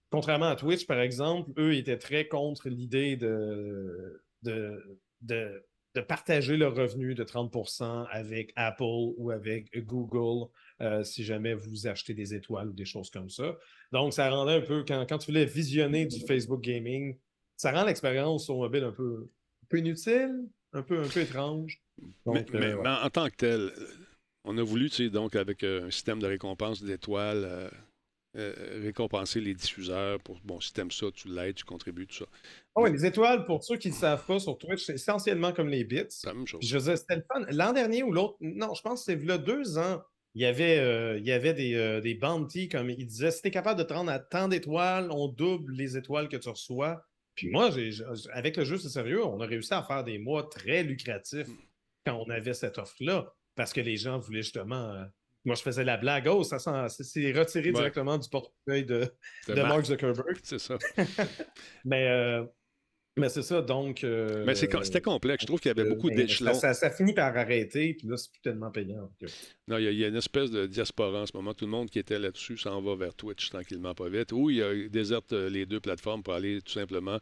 contrairement à Twitch, par exemple, eux ils étaient très contre l'idée de, de, de, de partager le revenu de 30% avec Apple ou avec Google euh, si jamais vous achetez des étoiles ou des choses comme ça. Donc, ça rendait un peu, quand, quand tu voulais visionner du Facebook Gaming, ça rend l'expérience sur mobile un peu, un peu inutile, un peu, un peu étrange. Donc, Mais, mais- euh, ouais. mais en tant que tel, on a voulu, tu sais, donc avec euh, un système de récompense d'étoiles, euh, euh, récompenser les diffuseurs pour, bon, si t'aimes ça, tu l'aides, tu contribues, tout ça. Ah ouais, les étoiles, pour ceux qui ne le savent pas sur Twitch, c'est essentiellement comme les bits. C'est la même chose. Puis je c'était le fun. L'an dernier ou l'autre, non, je pense que c'est là deux ans, il y avait, euh, il y avait des, euh, des bounties, comme il disait, si tu es capable de te rendre à tant d'étoiles, on double les étoiles que tu reçois. Puis moi, avec le jeu, c'est sérieux, on a réussi à faire des mois très lucratifs quand on avait cette offre-là, parce que les gens voulaient justement. Moi, je faisais la blague, oh, ça c'est retiré Ouais. directement du portefeuille de, de Mark, Mark Zuckerberg. C'est ça. Mais, euh, mais c'est ça, donc. euh, Mais c'était complexe. Je trouve qu'il y avait euh, beaucoup mais d'échelons. Ça, ça- ça finit par arrêter, puis là, c'est plus tellement payant. Non, il y, a, il y a une espèce de diaspora en ce moment. Tout le monde qui était là-dessus s'en va vers Twitch tranquillement, pas vite. Ou il déserte euh, les deux plateformes pour aller tout simplement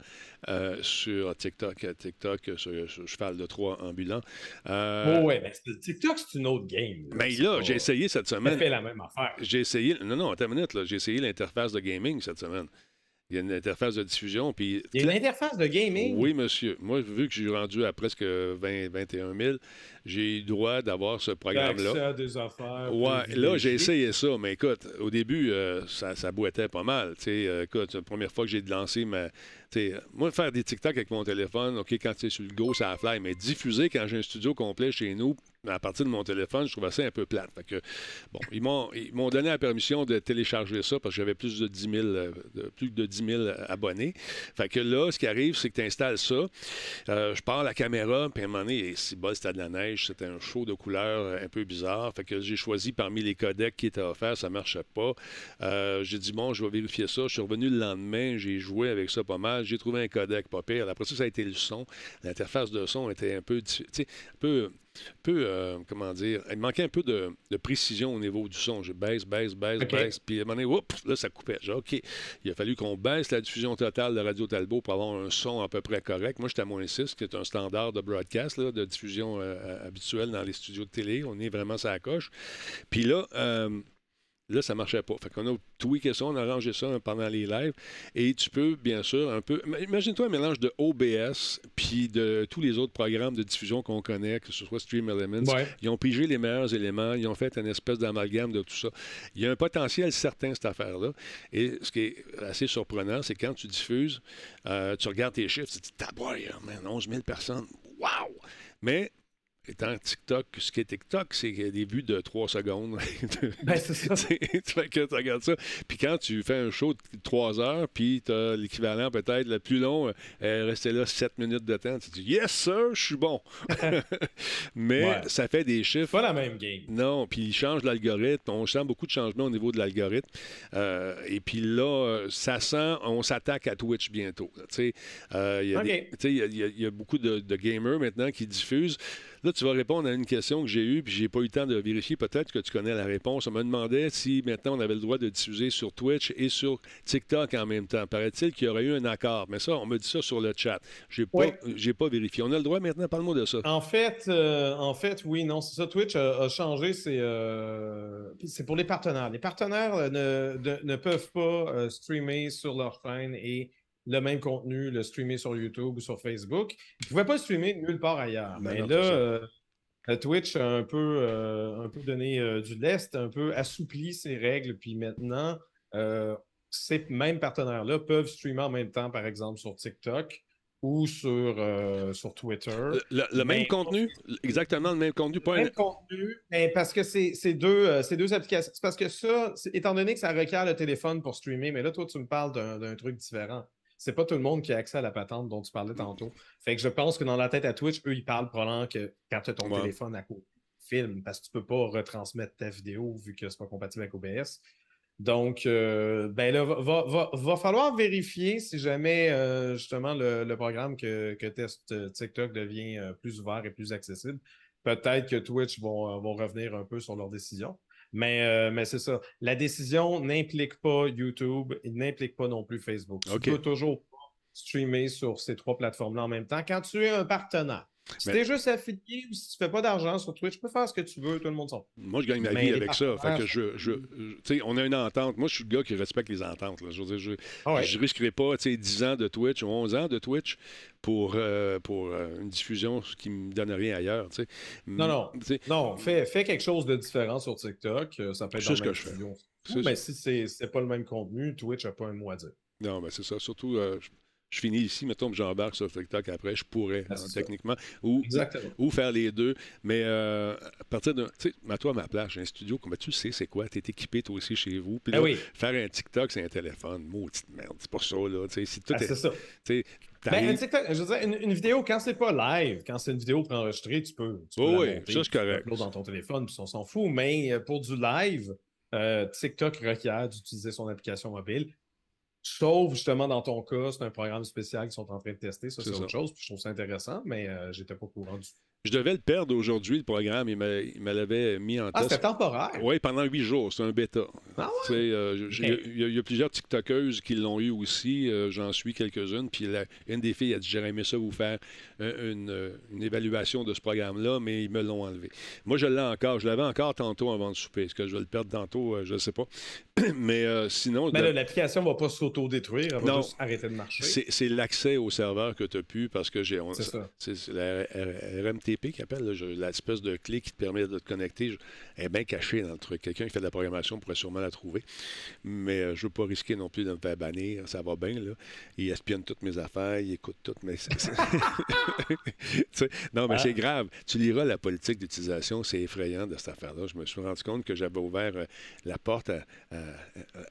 euh, sur TikTok. TikTok, sur, sur cheval de Troie ambulant. Oh, ouais, mais c'est- TikTok, c'est une autre game. mais là, j'ai essayé cette semaine. fait la même affaire. J'ai essayé. Non, non, attends une minute. J'ai essayé l'interface de gaming cette semaine. Il y a une interface de diffusion. Puis Il y a une interface de gaming. Oui, monsieur. Moi, vu que j'ai rendu à presque 20, 21 000, j'ai eu droit d'avoir ce programme-là. des affaires. Ouais, là, j'ai essayé ça, mais écoute, au début, euh, ça, ça boitait pas mal. Tu sais, euh, écoute, c'est la première fois que j'ai lancé ma. Moi, faire des TikTok avec mon téléphone, OK, quand c'est sur le go, ça fly, mais diffuser quand j'ai un studio complet chez nous, à partir de mon téléphone, je trouvais ça un peu plate. Fait que, bon, ils m'ont, ils m'ont donné la permission de télécharger ça parce que j'avais plus de 10 000, euh, plus de 10 000 abonnés. Fait que là, ce qui arrive, c'est que tu installes ça. Euh, je pars la caméra, puis à un moment donné, si bol, c'était de la neige, c'était un show de couleurs euh, un peu bizarre. Fait que j'ai choisi parmi les codecs qui étaient offerts, ça marchait pas. Euh, j'ai dit, bon, je vais vérifier ça. Je suis revenu le lendemain, j'ai joué avec ça pas mal. J'ai trouvé un codec pas pire. Après ça, ça a été le son. L'interface de son était un peu, un peu, peu euh, comment dire, il manquait un peu de, de précision au niveau du son. Je baisse, baisse, baisse, baisse. Puis à un moment donné, oups, là, ça coupait. J'ai dit, OK, il a fallu qu'on baisse la diffusion totale de Radio Talbot pour avoir un son à peu près correct. Moi, j'étais à moins 6, qui est un standard de broadcast, là, de diffusion euh, habituelle dans les studios de télé. On est vraiment ça coche. Puis là, euh, Là, ça marchait pas. Fait qu'on a tweaké ça, on a arrangé ça pendant les lives. Et tu peux, bien sûr, un peu. Imagine-toi un mélange de OBS puis de tous les autres programmes de diffusion qu'on connaît, que ce soit Stream Elements. Ouais. Ils ont pigé les meilleurs éléments, ils ont fait une espèce d'amalgame de tout ça. Il y a un potentiel certain, cette affaire-là. Et ce qui est assez surprenant, c'est quand tu diffuses, euh, tu regardes tes chiffres, tu te dis, taboy, man, 11 000 personnes, wow! Mais, étant TikTok, ce qui est TikTok, c'est des vues de 3 secondes. Ben, c'est ça. tu fais que tu regardes ça. Puis quand tu fais un show de 3 heures, puis tu as l'équivalent peut-être le plus long, euh, rester là 7 minutes de temps, tu te dis Yes, sir, je suis bon. Mais Ouais. ça fait des chiffres. Pas la même game. Non, puis il change l'algorithme. On sent beaucoup de changements au niveau de l'algorithme. Euh, et puis là, euh, ça sent, on s'attaque à Twitch bientôt. là. Tu sais, euh, il y a OK. des- tu sais, il y a- il y beaucoup de, de gamers maintenant qui diffusent. Là, tu vas répondre à une question que j'ai eue, puis j'ai pas eu le temps de vérifier. Peut-être que tu connais la réponse. On me demandait si maintenant on avait le droit de diffuser sur Twitch et sur TikTok en même temps. Paraît-il qu'il y aurait eu un accord. Mais ça, on me dit ça sur le chat. J'ai pas, j'ai pas vérifié. On a le droit maintenant? Parle-moi de ça. En fait, euh, en fait, oui, non, c'est ça. Twitch a, a changé. C'est euh, c'est pour les partenaires. Les partenaires euh, ne, de- ne peuvent pas euh, streamer sur leur chaîne et le même contenu, le streamer sur YouTube ou sur Facebook. Ils ne pouvaient pas le streamer nulle part ailleurs. Ben Mais non, là, euh, Twitch a un peu, euh, un peu donné euh, du lest, un peu assoupli ses règles. Puis maintenant, ces mêmes partenaires-là peuvent streamer en même temps, par exemple, sur TikTok ou sur, sur Twitter. Le, le- le Mais- même contenu, exactement le même contenu, pas un- Même contenu, mais parce que c'est deux, c'est deux applications. C'est parce que ça, étant donné que ça requiert le téléphone pour streamer, mais là, toi, tu me parles d'un truc différent. C'est pas tout le monde qui a accès à la patente dont tu parlais tantôt. Fait que je pense que dans la tête à Twitch, eux, ils parlent probablement que quand tu as ton Ouais. téléphone à côté, film, parce que tu peux pas retransmettre ta vidéo vu que c'est pas compatible avec OBS. Donc, euh, ben là, va, va- va- falloir vérifier si jamais euh, justement le, le programme que, que teste euh, TikTok devient euh, plus ouvert et plus accessible. Peut-être que Twitch vont, vont revenir un peu sur leur décision. Mais, euh, mais c'est ça. La décision n'implique pas YouTube, il n'implique pas non plus Facebook. OK. Tu peux toujours pas streamer sur ces trois plateformes-là en même temps quand tu es un partenaire. Si Mais- tu es juste affilié ou si tu fais pas d'argent sur Twitch, tu peux faire ce que tu veux, tout le monde s'en. Moi, je gagne ma vie avec ça. Fait que je, je, je- tu sais, on a une entente. Moi, je suis le gars qui respecte les ententes. là. Je veux dire, je, Ah ouais. je risquerai pas, tu sais, 10 ans de Twitch ou 11 ans de Twitch pour, euh, pour euh, une diffusion qui me donne rien ailleurs, tu sais. Non, non. Non, fais, fais quelque chose de différent sur TikTok. euh, Ça peut être dans ce que je fais. Mais si c'est c'est pas le même contenu, Twitch n'a pas un mot à dire. Non, mais c'est ça. Surtout, euh, je, finis ici, mettons que j'embarque sur TikTok après, je pourrais, Ah, hein, techniquement. Ou, ou faire les deux. Mais euh, à partir de. Tu sais, mets-toi à ma place, j'ai un studio, comme tu sais, c'est quoi? Tu es équipé toi aussi chez vous. Puis Ah oui. faire un TikTok, c'est un téléphone. Maudite merde. C'est pas ça, là. Tu sais, si tout Ah, est. c'est ça. Tu sais, Ben, un TikTok, je veux dire, une, une vidéo, quand c'est pas live, quand c'est une vidéo préenregistrée, tu peux. Tu peux Oh la oui, monter, ça, c'est tu peux correct. l'uploader dans ton téléphone, puis on s'en fout. Mais euh, pour du live, euh, TikTok requiert d'utiliser son application mobile. Sauf justement dans ton cas, c'est un programme spécial qu'ils sont en train de tester. Ça, C'est autre chose. Puis je trouve ça intéressant, mais euh, j'étais pas au courant du Je devais le perdre aujourd'hui, le programme. Il me, l'avait mis en Ah, test. c'était temporaire. Oui, pendant huit jours. C'est un bêta. Ah Tu sais, euh. Il y, a- il y a plusieurs TikTokeuses qui l'ont eu aussi. euh, J'en suis quelques-unes. Puis la- une des filles a dit J'aurais aimé ça vous faire une, euh, une évaluation de ce programme-là, mais ils me l'ont enlevé. Moi, je l'ai encore. Je l'avais encore tantôt avant de souper. Est-ce que je vais le perdre tantôt? Je ne sais pas. mais sinon, Mais l'application va pas s'auto-détruire, elle va Non. juste arrêter de marcher. c'est l'accès au serveur que tu as pu parce que j'ai. C'est la R- Qui appelle, l'espèce de clé qui te permet de te connecter. je- elle est bien cachée dans le truc. Quelqu'un qui fait de la programmation pourrait sûrement la trouver. Mais euh, je veux pas risquer non plus de me faire bannir. Ça va bien, là. Il espionne toutes mes affaires, il écoute toutes mes. non, mais Ah. c'est grave. Tu liras la politique d'utilisation, c'est effrayant de cette affaire-là. Je me suis rendu compte que j'avais ouvert euh, la porte à, à-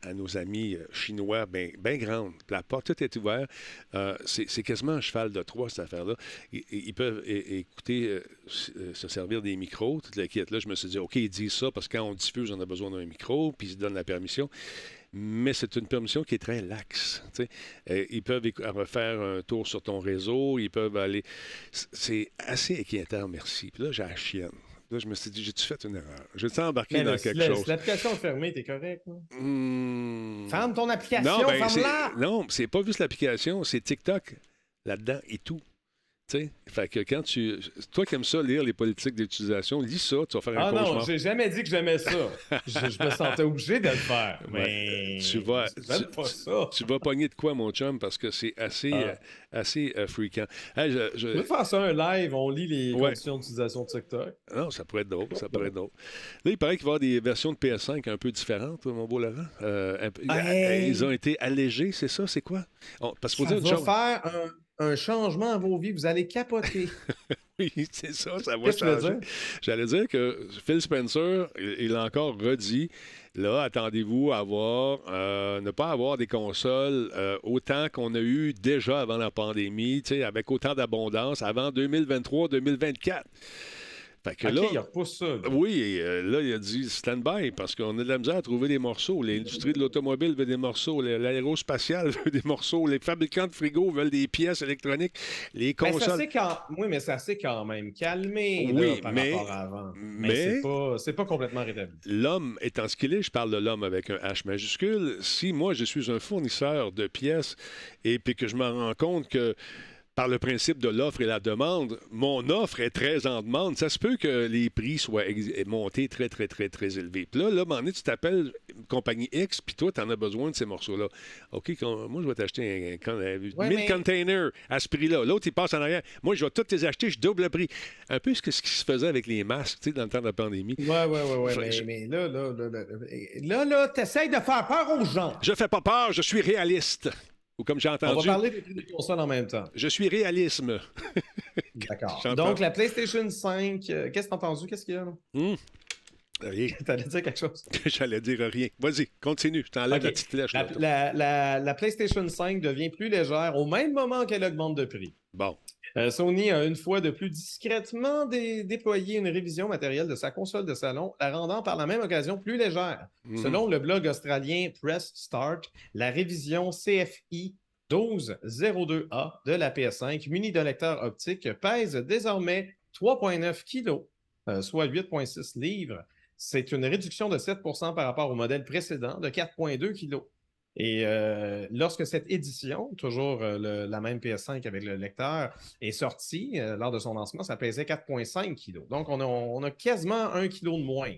à nos amis euh, chinois bien grande. La porte, tout est ouvert. Euh, c'est quasiment un cheval de Troie, cette affaire-là. Ils, ils peuvent écouter, euh, euh, se servir des micros, toute la quête là Je me suis dit, OK, ils disent ça parce que quand on diffuse, on a besoin d'un micro, puis ils se donnent la permission. Mais c'est une permission qui est très laxe. Euh, ils peuvent refaire un tour sur ton réseau, ils peuvent aller. C'est assez inquiétant, merci. Puis là, j'ai la chienne. Là, je me suis dit, j'ai-tu fait une erreur? J'ai-tu embarqué Mais dans quelque chose? si l'application est fermée, t'es correct. là. Hmm. Ferme ton application, Non, ben, ferme-la! non, c'est pas juste l'application, c'est TikTok là-dedans et tout. Tu sais, fait que quand tu. Toi qui aimes ça, lire les politiques d'utilisation, lis ça, tu vas faire un Ah non, j'ai jamais dit que j'aimais ça. je, je me sentais obligé de le faire. Mais Tu vas- tu- pas ça. Tu vas pogner de quoi, mon chum, parce que c'est assez, Ah. euh, assez euh, fréquent. Hey, je- je- Je veux faire ça un live, on lit les Ouais. conditions d'utilisation de TikTok. Non, ça pourrait être drôle, ça pourrait être drôle. Là, il paraît qu'il va y avoir des versions de PS5 un peu différentes, mon beau Laurent. Euh, un peu- Hey! Ils ont été allégés, c'est ça, c'est quoi? On- parce qu'il Ça faut dire va chose. faire un, un changement à vos vies, vous allez capoter. Oui, c'est ça, ça va changer. J'allais dire que Phil Spencer, il l'a encore redit. Là, attendez-vous à avoir, euh, ne pas avoir des consoles euh, autant qu'on a eu déjà avant la pandémie, avec autant d'abondance avant 2023-2024. Fait que Ok, là, il repousse ça. là. oui, et, euh, là, il a dit stand-by parce qu'on a de la misère à trouver des morceaux. L'industrie de l'automobile veut des morceaux. L'aérospatiale veut des morceaux. Les fabricants de frigos veulent des pièces électroniques. Les ça consoles. s'est quand... Oui, mais ça s'est quand même calmé Oui, là, par mais- rapport à avant. Mais, mais- c'est pas, c'est pas complètement rétabli. L'homme étant ce qu'il est, je parle de l'homme avec un H majuscule, si moi je suis un fournisseur de pièces et puis que je me rends compte que par le principe de l'offre et la demande, mon offre est très en demande. Ça se peut que les prix soient montés très, très, très, très élevés. Puis là, là, donné, tu t'appelles compagnie X, puis toi, tu en as besoin de ces morceaux-là. OK, moi, je vais t'acheter un, un, con- un 1000 mais- containers à ce prix-là. L'autre, il passe en arrière. Moi, je vais tous les acheter, je double le prix. Un peu ce, que- ce qui se faisait avec les masques, tu sais, dans le temps de la pandémie. Ouais, ouais, ouais, ouais. Mais, je- mais là, là, là, là, là, là, t'essayes de faire peur aux gens. Je fais pas peur, je suis réaliste. Ou comme j'ai On va entendu, parler des prix des consoles en même temps. je suis réalisme. D'accord. Donc, la PlayStation 5, euh, qu'est-ce que t'as entendu? Qu'est-ce qu'il y a là? Hmm. Rien. T'allais dire quelque chose? J'allais dire rien. Vas-y, continue. Je t'enlève la petite flèche. La, là. la- la- la PlayStation 5 devient plus légère au même moment qu'elle augmente de prix. Bon. Euh, Sony a une fois de plus discrètement dé- déployé une révision matérielle de sa console de salon, la rendant par la même occasion plus légère. Mhm. Selon le blog australien Press Start, la révision CFI 1202A de la PS5, munie d'un lecteur optique, pèse désormais 3,9 kg, euh, soit 8,6 livres. C'est une réduction de 7% par rapport au modèle précédent de 4,2 kg. Et euh, lorsque cette édition, toujours euh, la même PS5 avec le lecteur, est sortie euh, lors de son lancement, ça pesait 4,5 kg. Donc, on a, quasiment un kilo de moins.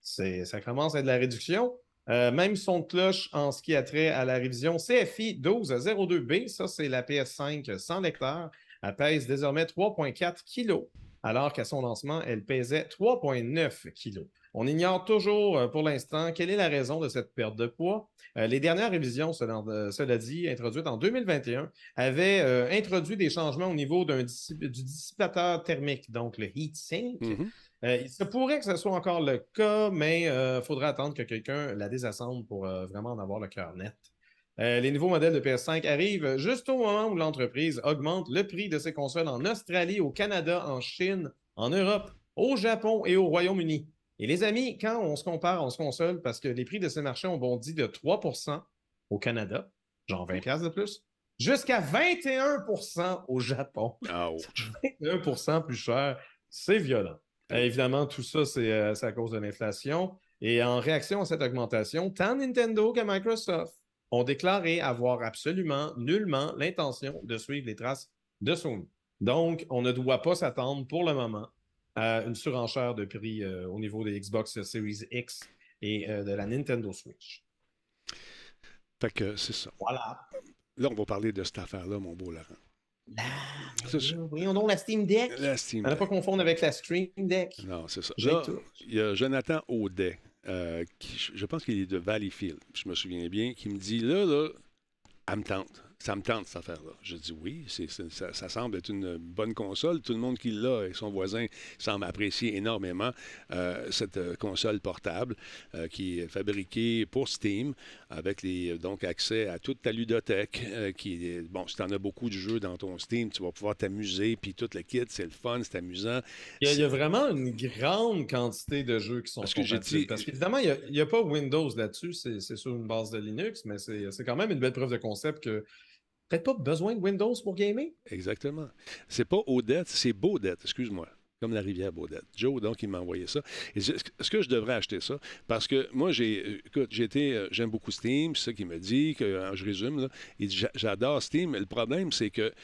Ça commence à être de la réduction. Même son cloche en ce qui a trait à la révision CFI 1202B, ça c'est la PS5 sans lecteur, elle pèse désormais 3,4 kg, alors qu'à son lancement, elle pesait 3,9 kg. On ignore toujours euh, pour l'instant quelle est la raison de cette perte de poids. Euh, les dernières révisions, cela, euh, cela dit, introduites en 2021, avaient introduit des changements au niveau d'un du dissipateur thermique, donc le heat sink. Mhm. Euh, il se pourrait que ce soit encore le cas, mais il faudra attendre que quelqu'un la désassemble pour euh, vraiment en avoir le cœur net. Les nouveaux modèles de PS5 arrivent juste au moment où l'entreprise augmente le prix de ses consoles en Australie, au Canada, en Chine, en Europe, au Japon et au Royaume-Uni. Et les amis, quand on se compare, on se console parce que les prix de ces marchés ont bondi de 3% au Canada, genre 20 piastres de plus, jusqu'à 21% au Japon. Ouch. 21% plus cher, c'est violent. Euh, évidemment, tout ça, c'est euh, c'est à cause de l'inflation. Et en réaction à cette augmentation, tant Nintendo que Microsoft ont déclaré avoir absolument, nullement l'intention de suivre les traces de Sony. Donc, on ne doit pas s'attendre pour le moment à une surenchère de prix euh, au niveau des Xbox Series X et euh, de la Nintendo Switch. Fait que c'est ça. Voilà. Là, on va parler de cette affaire-là, mon beau Laurent. Ça, c'est- Voyons donc la Steam Deck. La Steam Deck. pas confondre avec la Stream Deck. Non, c'est ça. Là, il y a Jonathan Audet, euh, qui, je- je pense qu'il est de Valleyfield, je me souviens bien, qui me dit là, là, elle me tente. Ça me tente, cette affaire-là. Je dis oui, c'est, c'est- ça, ça semble être une bonne console. Tout le monde qui l'a et son voisin semble apprécier énormément euh, cette euh, console portable euh, qui est fabriquée pour Steam, avec les, donc accès à toute ta ludothèque. euh, qui est- bon, si tu en as beaucoup de jeux dans ton Steam, tu vas pouvoir t'amuser, puis tout le kit, c'est le fun, c'est amusant. Il y, a, il y a vraiment une grande quantité de jeux qui sont Parce que j'ai dit- Parce qu'évidemment, il n'y a, pas Windows là-dessus, c'est c'est sur une base de Linux, mais c'est c'est quand même une belle preuve de concept que peut-être pas besoin de Windows pour gamer. Exactement. C'est pas Odette, c'est Baudette, excuse-moi. Comme la rivière Baudette. Joe, donc, il m'a envoyé ça. Est-ce que je devrais acheter ça? Parce que moi, j'ai. euh, Écoute, euh, J'aime beaucoup Steam, c'est ça qu'il me dit, que, euh, je résume, là. J'adore Steam, le problème, c'est que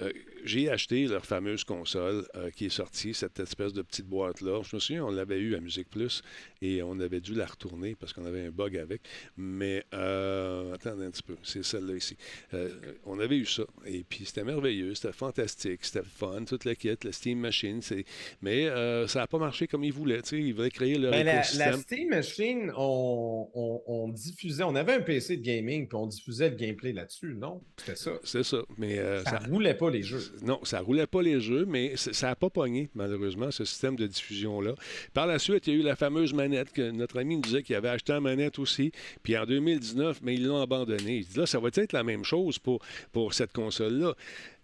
euh, j'ai acheté leur fameuse console euh, qui est sortie, cette espèce de petite boîte-là. Je me souviens, on l'avait eu à Musique Plus et on avait dû la retourner parce qu'on avait un bug avec. Mais, euh, attendez un petit peu, c'est celle-là ici. On avait eu ça. Et puis c'était merveilleux, c'était fantastique, c'était fun, toute la kit, la Steam Machine. c'est- Mais ça n'a pas marché comme ils voulaient. Ils voulaient créer leur Ben, la, écosystème. la Steam Machine, on, on- on diffusait, on avait un PC de gaming, puis on diffusait le gameplay là-dessus, non? C'était ça. C'est ça. Mais Ça ça, roulait pas non, ça roulait pas les jeux, mais ça n'a pas pogné, malheureusement, ce système de diffusion-là. Par la suite, il y a eu la fameuse manette que notre ami nous disait qu'il avait acheté la manette aussi. Puis en 2019, mais ils l'ont abandonné. Il dit là, ça va être la même chose pour, pour cette console-là?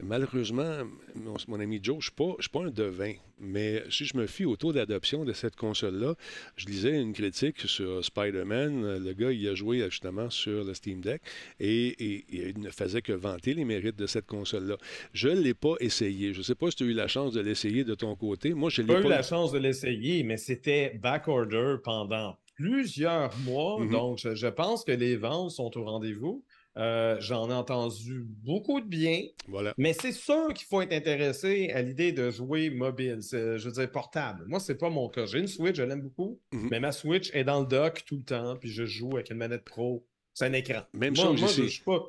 Malheureusement, mon, mon ami Joe, je ne suis, pas- un devin, mais si je me fie au taux d'adoption de cette console-là, je lisais une critique sur Spider-Man. Le gars, il a joué justement sur le Steam Deck et, et- et il ne faisait que vanter les mérites de cette console-là. Je ne l'ai pas essayé. Je ne sais pas si tu as eu la chance de l'essayer de ton côté. Moi, je J'ai l'ai pas eu la chance de l'essayer, mais c'était backorder pendant plusieurs mois. Mhm. Donc, je, je pense que les ventes sont au rendez-vous. Euh, J'en ai entendu beaucoup de bien, Voilà. mais c'est sûr qu'il faut être intéressé à l'idée de jouer mobile, c'est- je veux dire portable. Moi, c'est pas mon cas. J'ai une Switch, je l'aime beaucoup, Mhm. mais ma Switch est dans le dock tout le temps, puis je joue avec une manette pro. C'est un écran. Même moi, chose moi, ici. je joue pas.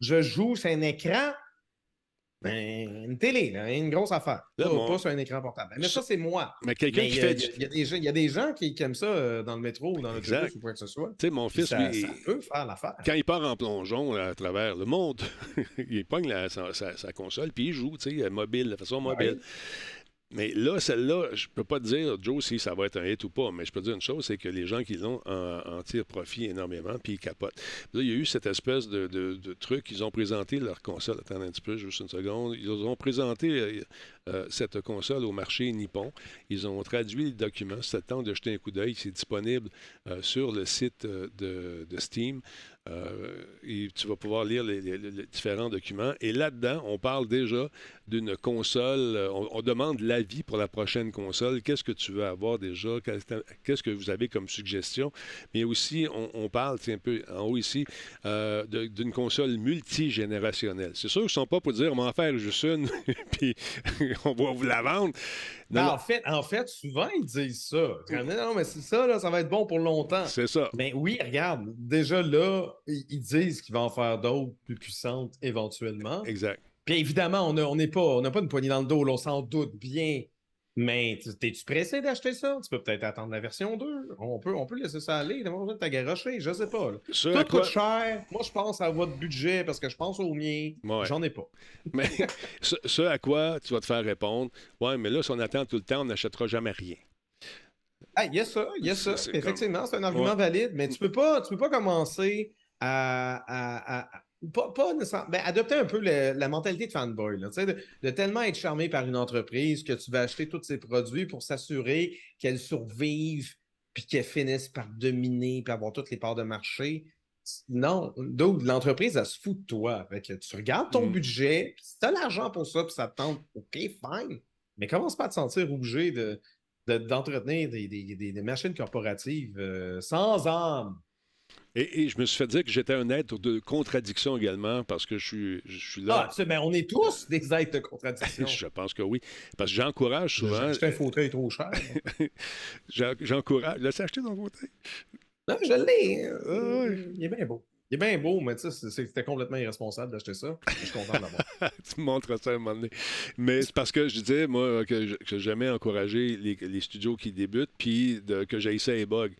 Je joue sur un écran, une télé, là, une grosse affaire. Là, pas, sur un écran portable. Mais ça, c'est moi. Mais quelqu'un qui il y, a- fait. il y a- y des gens- il y a des gens qui, qui aiment ça euh, dans le métro ou dans Exact. l'autobus ou quoi que ce soit. Tu sais, mon fils, ça, lui, ça peut faire l'affaire. quand il part en plongeon là, à travers le monde, il pogne la- sa, sa- sa console, puis il joue, tu sais, mobile, de façon mobile. Mais là, celle-là, je peux pas te dire, Joe, si ça va être un hit ou pas, mais je peux te dire une chose, c'est que les gens qui l'ont en, en tirent profit énormément, puis ils capotent. Là, il y a eu cette espèce de, truc, ils ont présenté leur console, attendez un petit peu, juste une seconde, ils ont présenté euh, euh, cette console au marché nippon, ils ont traduit le document, c'est le temps de jeter un coup d'œil, c'est disponible euh, sur le site de Steam. Euh, et tu vas pouvoir lire les, différents documents. Et là-dedans, on parle déjà d'une console. On, demande l'avis pour la prochaine console. Qu'est-ce que tu veux avoir déjà? Qu'est-ce que vous avez comme suggestion? Mais aussi, on, parle, c'est un peu en haut ici, euh, d'une console multigénérationnelle. C'est sûr qu'ils ne sont pas pour dire on va en faire juste une, puis on va vous la vendre. Non, Ben, non, en, fait, en fait, souvent, ils disent ça. Non, mais c'est ça, là, ça va être bon pour longtemps. c'est ça. Mais oui, regarde, déjà là, ils disent qu'ils vont en faire d'autres plus puissantes éventuellement. Exact. Puis évidemment, on n'a on pas, on pas une poignée dans le dos, là, on s'en doute bien. Mais tu- t'es-tu pressé d'acheter ça? Tu peux peut-être attendre la version 2. On peut, on peut laisser ça aller. T'as besoin de t'agarocher, je sais pas. Tout quoi- coûte cher. Moi, je pense à votre budget parce que je pense au mien. Ouais. J'en ai pas. Mais ce, ce à quoi tu vas te faire répondre, ouais, mais là, si on attend tout le temps, on n'achètera jamais rien. Ah, il y a ça, il y a ça. Effectivement, c'est un argument Ouais. valide, mais tu peux pas, tu peux pas commencer à- à- pas, pas nécessairement- ben, adopter un peu le- la mentalité de fanboy, là, de, de tellement être charmé par une entreprise que tu vas acheter tous ses produits pour s'assurer qu'elle survive puis qu'elle finisse par dominer puis avoir toutes les parts de marché. Non, donc l'entreprise, elle se fout de toi. Fait tu regardes ton Mm. budget, puis si tu as l'argent pour ça, puis ça te tente, OK, fine. Mais commence pas à te sentir obligé de, de- d'entretenir des, des- des- des machines corporatives euh, sans âme. Et, et je me suis fait dire que j'étais un être de contradiction également parce que je suis, je suis Ah, là. sais, ben, on est tous des êtres de contradiction. je pense que oui. Parce que j'encourage souvent. acheté un fauteuil trop cher. j'en- J'encourage. Laissez acheter ton fauteuil. non, je l'ai. euh, Ah. Il est bien beau. Il est bien beau, mais tu sais, c'est- c'était complètement irresponsable d'acheter ça. Je suis content de l'avoir. tu me montres ça à un moment donné. Mais c'est parce que je disais, moi, que j'ai jamais encouragé les, les studios qui débutent, puis de- que j'haïssais les bugs.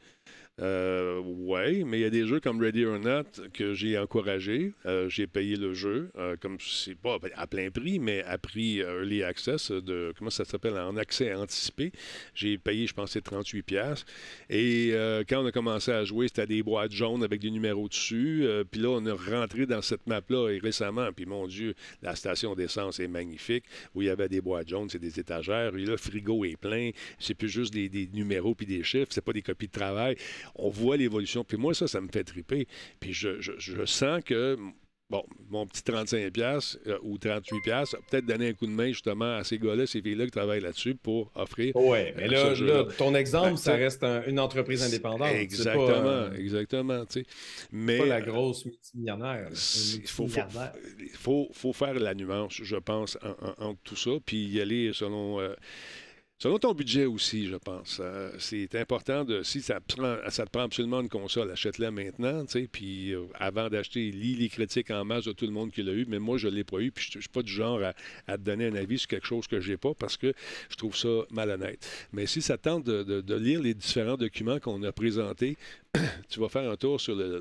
Euh, ouais, mais il y a des jeux comme Ready or Not que j'ai encouragé. Euh, j'ai payé le jeu, euh, comme c'est pas à plein prix, mais à prix Early Access, de comment ça s'appelle, en accès anticipé. J'ai payé, je pense, c'est 38 pièces. Et quand on a commencé à jouer, c'était des boîtes jaunes avec des numéros dessus. Puis là, on est rentré dans cette map-là et récemment. Puis mon Dieu, la station d'essence est magnifique. Où il y avait des boîtes jaunes, c'est des étagères. Et là, le frigo est plein. C'est plus juste des, des numéros puis des chiffres. C'est pas des copies de travail. On voit l'évolution. Puis moi, ça, ça me fait triper. Puis je, je- je sens que. Bon, mon petit 35$ piastres, euh, ou 38$ piastres, a peut-être donner un coup de main justement à ces gars-là, ces filles-là qui travaillent là-dessus pour offrir mais Euh, là, ce jeu-là. là, ton exemple, Ben, ça t'sais, reste un- une entreprise indépendante. Exactement, pas, euh, exactement. tu sais. Mais pas la grosse multimillionnaire. il faut, faire la nuance, je pense, en- tout ça, puis y aller selon, euh, selon ton budget aussi, je pense. Euh, c'est important de, si ça, te prend, ça te prend absolument une console, achète-la maintenant, tu sais, puis euh, avant d'acheter, lis les critiques en masse de tout le monde qui l'a eu, mais moi, je ne l'ai pas eu, puis je ne suis pas du genre à, te donner un avis sur quelque chose que je n'ai pas, parce que je trouve ça malhonnête. Mais si ça tente de lire les différents documents qu'on a présentés, tu vas faire un tour sur le,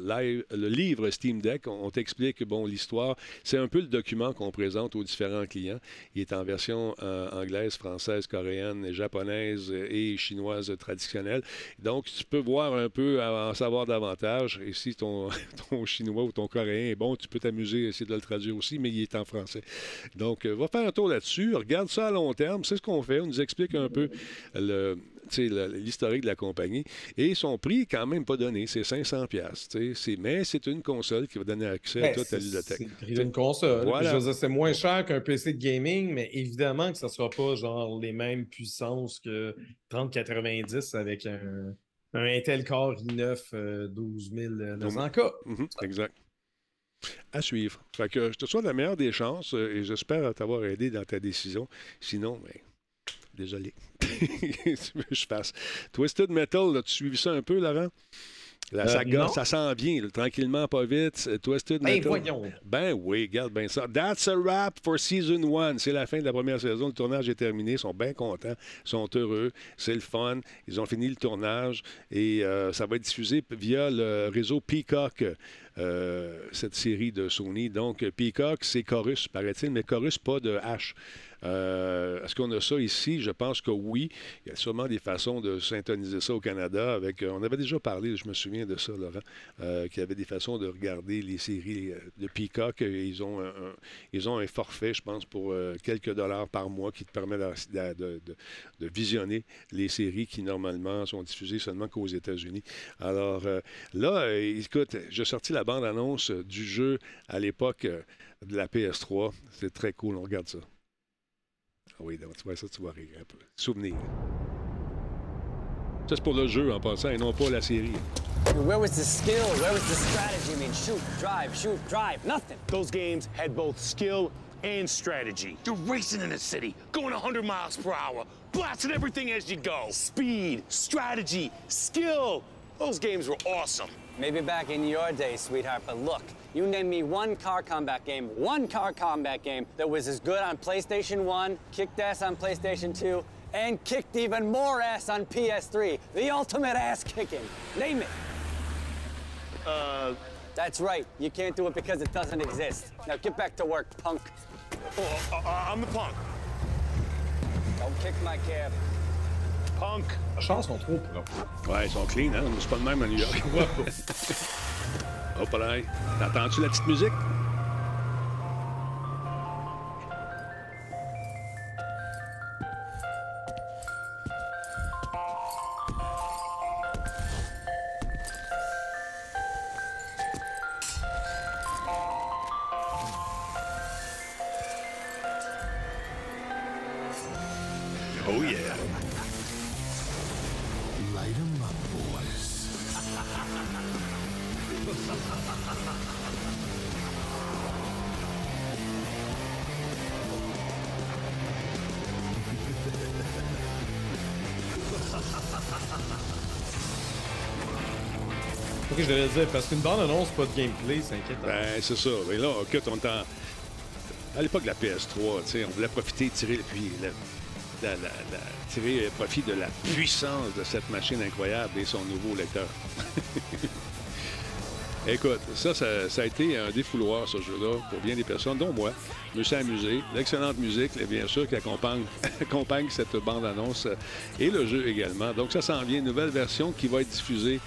livre Steam Deck. On, t'explique bon l'histoire. C'est un peu le document qu'on présente aux différents clients. Il est en version euh, anglaise, française, coréenne, japonaise et chinoise traditionnelle. Donc, tu peux voir un peu, en savoir davantage. Et si ton, ton chinois ou ton coréen est bon, tu peux t'amuser à essayer de le traduire aussi, mais il est en français. Donc, euh, va faire un tour là-dessus. Regarde ça à long terme. C'est ce qu'on fait. On nous explique un peu le- l'historique de la compagnie. Et son prix est quand même pas donné, c'est 500 pièces. Mais c'est une console qui va donner accès à Ben, toute c'est- bibliothèque. C'est prix d'une console. Voilà. C'est moins cher qu'un PC de gaming, mais évidemment que ça ne sera pas genre les mêmes puissances que 3090 avec un, un Intel Core i9 euh, 12900K. Mhm, exact. À suivre. Fait que je te souhaite la meilleure des chances euh, et j'espère t'avoir aidé dans ta décision. Sinon, ben, désolé. Tu veux que je fasse. Twisted Metal, as-tu suivi ça un peu, Laurent? La Euh, saga, non. ça s'en vient, là, tranquillement, pas vite. Euh, Twisted Ben Metal. voyons. Ben oui, regarde bien ça. That's a wrap for season one. C'est la fin de la première saison. Le tournage est terminé. Ils sont bien contents. Ils sont heureux. C'est le fun. Ils ont fini le tournage et euh, ça va être diffusé via le réseau Peacock euh, cette série de Sony. Donc, Peacock, c'est Chorus, paraît-il, mais Chorus, pas de H. Euh, Est-ce qu'on a ça ici? Je pense que oui. Il y a sûrement des façons de syntoniser ça au Canada. Avec, euh, on avait déjà parlé, je me souviens de ça, Laurent, euh, qu'il y avait des façons de regarder les séries de Peacock. Ils ont un, ils ont un forfait, je pense, pour quelques dollars par mois qui te permet de, de- visionner les séries qui, normalement, sont diffusées seulement qu'aux États-Unis. Alors, là, écoute, j'ai sorti la bande-annonce du jeu à l'époque de la PS3. C'est très cool, on regarde ça. Ah oui, donc, tu vois ça, tu vas rire un peu. Souvenir. Ça, c'est pour le jeu en passant et non pas la série. Where was the skill? Where was the strategy? I mean, shoot, drive, shoot, drive, nothing. Those games had both skill and strategy. You're racing in a city, going 100 miles per hour, blasting everything as you go. Speed, strategy, skill. Those games were awesome. Maybe back in your day, sweetheart, but look, you name me one car combat game, one car combat game that was as good on PlayStation 1, kicked ass on PlayStation 2, and kicked even more ass on PS3. The ultimate ass kicking. Name it. Uh, That's right. You can't do it because it doesn't exist. Now get back to work, punk. oh, uh, I'm the punk. Don't kick my cab. Punk. La chance sont trop propres. Ouais, ils sont clean, hein? C'est pas le même à New York. Hop là. T'entends-tu la petite musique? Parce qu'une bande annonce, pas de gameplay, c'est inquiétant. Ben, c'est ça. Mais là, écoute, on est en- À l'époque de la PS3, tu sais, on voulait profiter, tirer, puis la- la- profit de la puissance de cette machine incroyable et son nouveau lecteur. Écoute, ça, ça, ça a été un défouloir, ce jeu-là, pour bien des personnes, dont moi. Je me suis amusé. L'excellente musique, bien sûr, qui accompagne, accompagne cette bande-annonce et le jeu également. Donc, ça s'en vient, une nouvelle version qui va être diffusée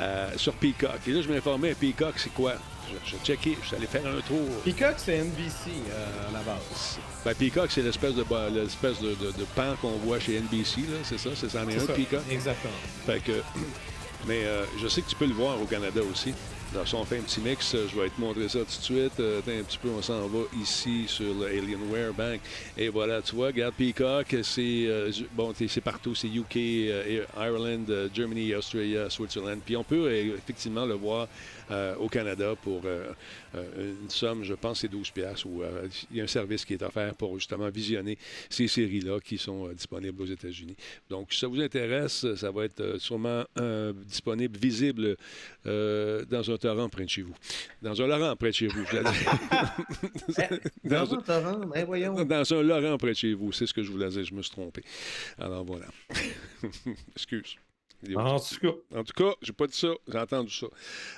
euh, sur Peacock. Et là, je m'informais, Peacock, c'est quoi? Je, je checké, je suis allé faire un tour. Peacock, c'est NBC euh, à la base. Ben, Peacock, c'est l'espèce de, l'espèce de, de- de pan qu'on voit chez NBC, là, c'est ça? C'est ça, en est un, ça, Peacock? Exactement. Fait que, mais euh, je sais que tu peux le voir au Canada aussi. Dans son fait un petit mix, euh, je vais te montrer ça tout de suite. Euh, un petit peu, on s'en va ici sur le Alienware Bank. Et voilà, tu vois, regarde Peacock, c'est euh, bon, t'es- c'est partout, c'est UK, euh, Ireland, euh, Germany, Australia, Switzerland. Puis on peut euh, effectivement le voir euh, au Canada pour euh, euh, une somme, je pense, c'est 12 piastres. Ou euh, il y a un service qui est offert pour justement visionner ces séries-là qui sont disponibles aux États-Unis. Donc, si ça vous intéresse, ça va être sûrement disponible, visible dans un torrent près de chez vous. Dans un Laurent près de chez vous, je voulais dire. dans, Dans un torrent, ben voyons. dans un Laurent près de chez vous, c'est ce que je voulais dire, je me suis trompé. Alors voilà. Excuse. En tout cas, En tout cas, j'ai pas dit ça, j'ai entendu ça.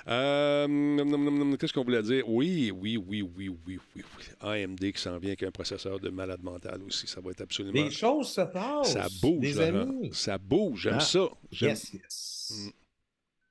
Euh, Qu'est-ce qu'on voulait dire? Oui, oui, oui, oui, oui, oui, oui. AMD qui s'en vient avec un processeur de malade mental aussi. Ça va être absolument. les choses se passent. Ça bouge, les amis. Ça bouge, j'aime Ah, ça. J'aime- Yes, yes.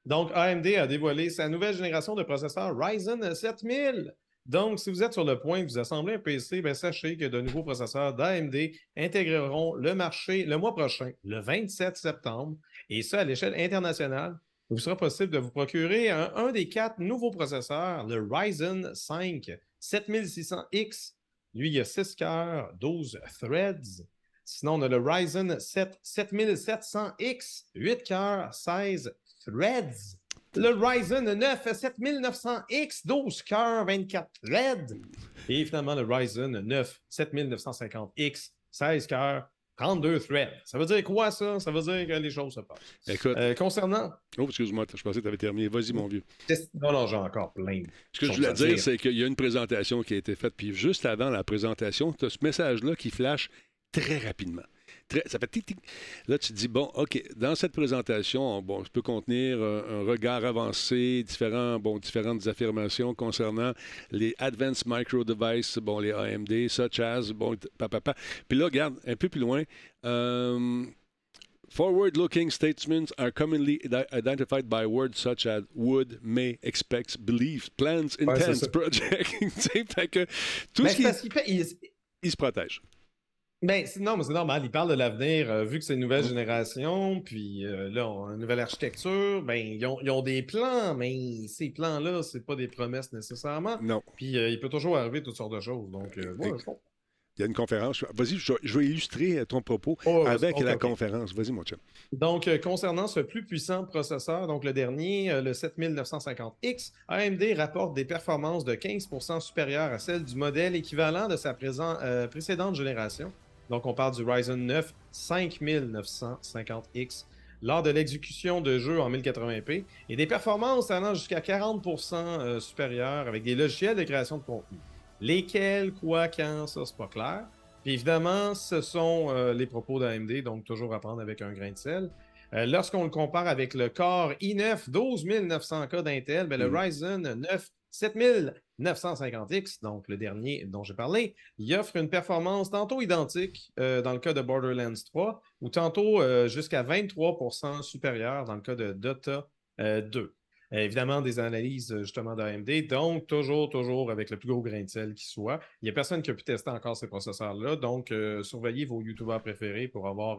Donc, AMD a dévoilé sa nouvelle génération de processeurs Ryzen 7000. Donc, si vous êtes sur le point de vous assembler un PC, ben, sachez que de nouveaux processeurs d'AMD intégreront le marché le mois prochain, le 27 septembre, et ça à l'échelle internationale. Il vous sera possible de vous procurer un, des quatre nouveaux processeurs, le Ryzen 5 7600X. Lui, il y a 6 cœurs, 12 threads. Sinon, on a le Ryzen 7 7700X, 8 cœurs, 16 threads. Le Ryzen 9 7900X, 12 cœurs, 24 threads. Et finalement, le Ryzen 9 7950X, 16 cœurs, 32 threads. Ça veut dire quoi, ça? Ça veut dire que les choses se passent. Écoute, Euh, concernant. oh, excuse-moi, je pensais que tu avais terminé. Vas-y, mon vieux. Non, non, j'ai encore plein. Ce que je voulais à dire, c'est qu'il y a une présentation qui a été faite, puis juste avant la présentation, tu as ce message-là qui flash très rapidement. Très, ça fait tic, tic. Là, tu te dis, bon, OK, dans cette présentation, bon, je peux contenir un, un regard avancé, différents, bon, différentes affirmations concernant les Advanced Micro Devices, bon, les AMD, such as, bon, papa, papa. Puis là, regarde, un peu plus loin, euh, Forward-looking statements are commonly ide- identified by words such as would, may, expects, believes, plans, Ouais, intends, ça. project. Tu sais, fait que tout Mais ce qui parce il se protège. Ben, non, mais c'est normal. Il parle de l'avenir, euh, vu que c'est une nouvelle génération, puis euh, là, on a une nouvelle architecture, ben, ils ont, ils ont des plans, mais ces plans-là, c'est pas des promesses nécessairement. Non. Puis euh, il peut toujours arriver toutes sortes de choses. Donc, ouais. Il y a une conférence. Vas-y, je, je vais illustrer ton propos Oh, avec la conférence. Vas-y, mon chum. Donc, euh, concernant ce plus puissant processeur, donc le dernier, euh, le 7950X, AMD rapporte des performances de 15% supérieures à celles du modèle équivalent de sa présent- euh, précédente génération. Donc, on parle du Ryzen 9 5950X lors de l'exécution de jeux en 1080p et des performances allant jusqu'à 40% euh, supérieures avec des logiciels de création de contenu. Lesquels, quoi, quand, ça, c'est pas clair. Puis évidemment, ce sont euh, les propos d'AMD, donc toujours à prendre avec un grain de sel. Euh, Lorsqu'on le compare avec le Core i9 12900K d'Intel, ben, le Mhm. Ryzen 9 7950X, donc le dernier dont j'ai parlé, il offre une performance tantôt identique euh, dans le cas de Borderlands 3 ou tantôt euh, jusqu'à 23% supérieure dans le cas de Dota euh, 2. Euh, évidemment, des analyses justement d'AMD, donc toujours, toujours avec le plus gros grain de sel qui soit. Il n'y a personne qui a pu tester encore ces processeurs-là, donc surveillez vos YouTubers préférés pour avoir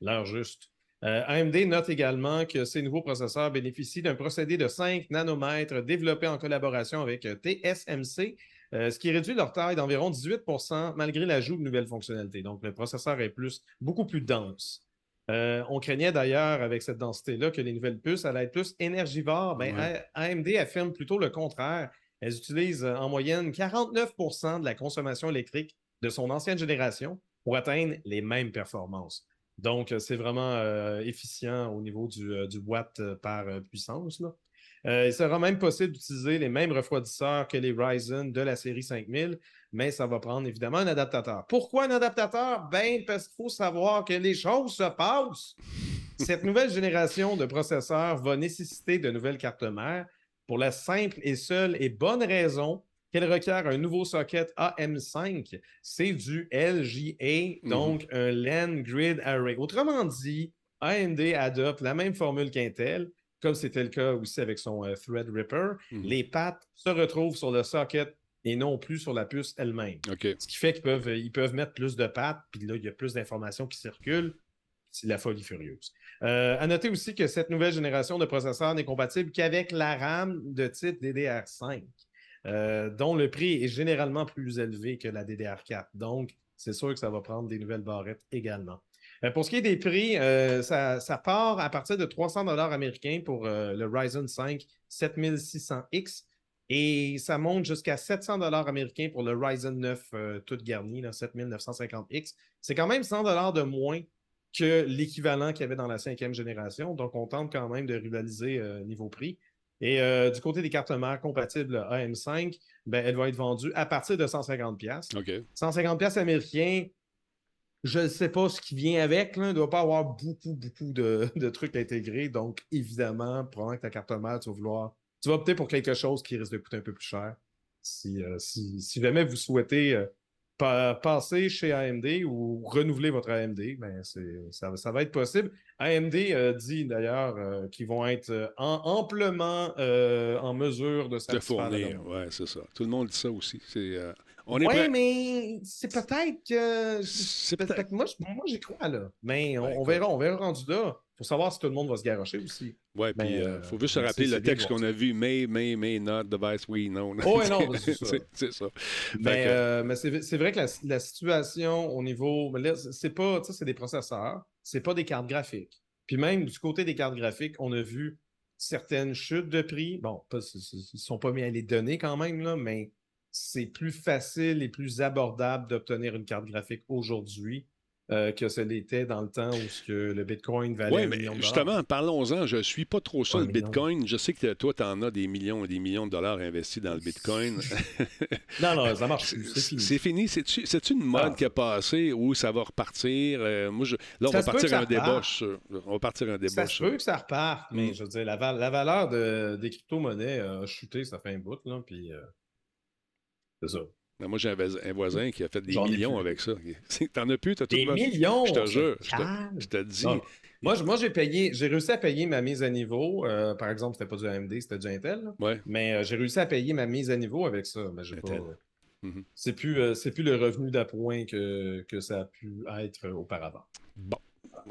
l'heure juste. Euh, AMD note également que ces nouveaux processeurs bénéficient d'un procédé de 5 nanomètres développé en collaboration avec euh, TSMC, euh, ce qui réduit leur taille d'environ 18% malgré l'ajout de nouvelles fonctionnalités. Donc, le processeur est plus, beaucoup plus dense. Euh, on craignait d'ailleurs avec cette densité-là que les nouvelles puces allaient être plus énergivores. Ben, Ouais. AMD affirme plutôt le contraire. Elles utilisent en moyenne 49% de la consommation électrique de son ancienne génération pour atteindre les mêmes performances. Donc, euh, c'est vraiment euh, efficient au niveau du, euh, du watt par puissance. là. Il sera même possible d'utiliser les mêmes refroidisseurs que les Ryzen de la série 5000, mais ça va prendre évidemment un adaptateur. Pourquoi un adaptateur? Ben, parce qu'il faut savoir que les choses se passent. Cette nouvelle génération de processeurs va nécessiter de nouvelles cartes mères pour la simple et seule et bonne raison qu'elle requiert un nouveau socket AM5. C'est du LGA, Mhm. donc un LAN Grid Array. Autrement dit, AMD adopte la même formule qu'Intel, comme c'était le cas aussi avec son euh, Threadripper. Mhm. Les pattes se retrouvent sur le socket et non plus sur la puce elle-même. Ce qui fait qu'ils peuvent, ils peuvent mettre plus de pattes, puis là, il y a plus d'informations qui circulent. C'est la folie furieuse. Euh, à noter aussi que cette nouvelle génération de processeurs n'est compatible qu'avec la RAM de type DDR5, euh, dont le prix est généralement plus élevé que la DDR4. Donc, c'est sûr que ça va prendre des nouvelles barrettes également. Euh, pour ce qui est des prix, euh, ça, part à partir de 300 dollars américains pour le Ryzen 5 7600X et ça monte jusqu'à 700 dollars américains pour le Ryzen 9 euh, tout garni, là, 7950X. C'est quand même 100 dollars de moins que l'équivalent qu'il y avait dans la cinquième génération. Donc, on tente quand même de rivaliser niveau prix. Et euh, du côté des cartes mères compatibles AM5, ben, elle va être vendue à partir de 150 pièces. OK. 150 pièces américains, je ne sais pas ce qui vient avec. Là. Il ne doit pas avoir beaucoup, beaucoup de, de trucs intégrés. Donc, évidemment, probablement que ta carte mère, tu vas vouloir. Tu vas opter pour quelque chose qui risque de coûter un peu plus cher. Si, euh, si, si jamais vous souhaitez euh, passer chez AMD ou renouveler votre AMD, ben ça, ça va être possible. AMD euh, dit d'ailleurs euh, qu'ils vont être euh, en- amplement euh, en mesure de De satisfaire fournir. Ouais, c'est ça. Tout le monde dit ça aussi. C'est, on est Oui, prêt. mais c'est peut-être que. C'est peut-être moi, j'y crois, là. Mais on, Ben, on verra, on verra rendu là. Pour savoir si tout le monde va se garrocher aussi. Ouais, puis il euh, faut juste se rappeler le texte qu'on a vu may, may, may not, device, oui, non. Oh, ouais, non, c'est ça. c'est, c'est ça. Mais, que- euh, mais c'est c'est vrai que la, la situation au niveau. là, c'est pas. Tu sais, c'est des processeurs, c'est pas des cartes graphiques. Puis même du côté des cartes graphiques, on a vu certaines chutes de prix. Bon, pas, ils sont pas mis à les donner quand même, là, mais c'est plus facile et plus abordable d'obtenir une carte graphique aujourd'hui euh, que ce l'était dans le temps où ce que le Bitcoin valait Oui, mais million de justement, parlons-en. Je ne suis pas trop Un le million. Bitcoin. Je sais que toi, tu en as des millions et des millions de dollars investis dans le Bitcoin. Non, non, ça marche. C'est fini. C'est fini. C'est-tu une mode Ah. qui a passé ou ça va repartir? Euh, moi, je- Là, on Ça va partir un débat. On va partir un débat Ça se peut que ça reparte, mais Mm. je veux dire, la, val- la valeur de- des crypto-monnaies a chuté, ça fait un bout, là, puis euh, c'est ça. Ben, moi, j'ai un, voisin qui a fait des millions avec ça. T'en as plus, t'as tout Des millions! Je te jure. Je te, je dis. Non. Moi, j'ai payé, j'ai réussi à payer ma mise à niveau. euh, par exemple, c'était pas du AMD, c'était du Intel. Ouais. Mais euh, j'ai réussi à payer ma mise à niveau avec ça. Mais pas. Mhm. C'est plus, euh, plus le revenu d'appoint que, que ça a pu être auparavant. Bon.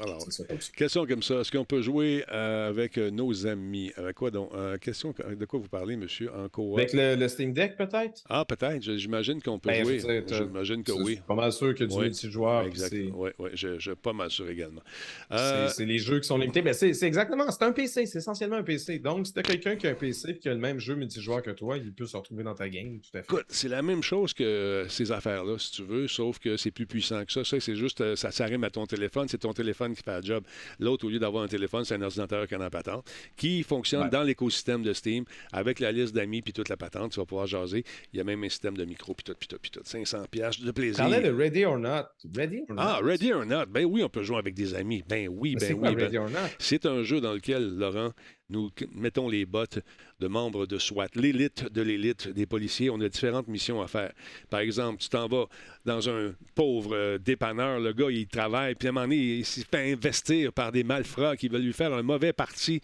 Alors, ça ça. question comme ça. Est-ce qu'on peut jouer euh, avec euh, nos amis? Avec quoi donc? Euh, question, de quoi vous parlez, monsieur, en? Avec le, le Steam Deck, peut-être? Ah, peut-être. J'imagine qu'on peut Ben, je jouer. J'imagine que oui. Je suis pas mal sûr que du Oui, multijoueur. Exact. c'est- Oui, oui, je, je suis pas mal sûr également. C'est Euh, c'est les jeux qui sont limités. Ben, c'est exactement, c'est un PC, c'est essentiellement un PC. Donc, si t'as quelqu'un qui a un PC et qui a le même jeu multijoueur que toi, il peut se retrouver dans ta game, tout à fait. Écoute, c'est la même chose que ces affaires-là, si tu veux, sauf que c'est plus puissant que ça. Ça, c'est juste, ça s'arrime à ton téléphone, c'est ton téléphone qui fait le job. L'autre, au lieu d'avoir un téléphone, c'est un ordinateur qui en a patente, qui fonctionne Ouais. dans l'écosystème de Steam, avec la liste d'amis puis toute la patente, tu vas pouvoir jaser. Il y a même un système de micro puis tout, puis tout, puis tout. 500 pièces de plaisir. parlais de Ready or Not. Ready or Not? Ah, Ready or Not. Ben oui, on peut jouer avec des amis. Ben oui, ben oui. ben-? C'est un jeu dans lequel, Laurent, nous mettons les bottes de membres de SWAT, l'élite de l'élite des policiers. On a différentes missions à faire. Par exemple, tu t'en vas dans un pauvre euh, dépanneur, le gars, il travaille, puis à un moment donné, il s'est fait investir par des malfrats qui veulent lui faire un mauvais parti.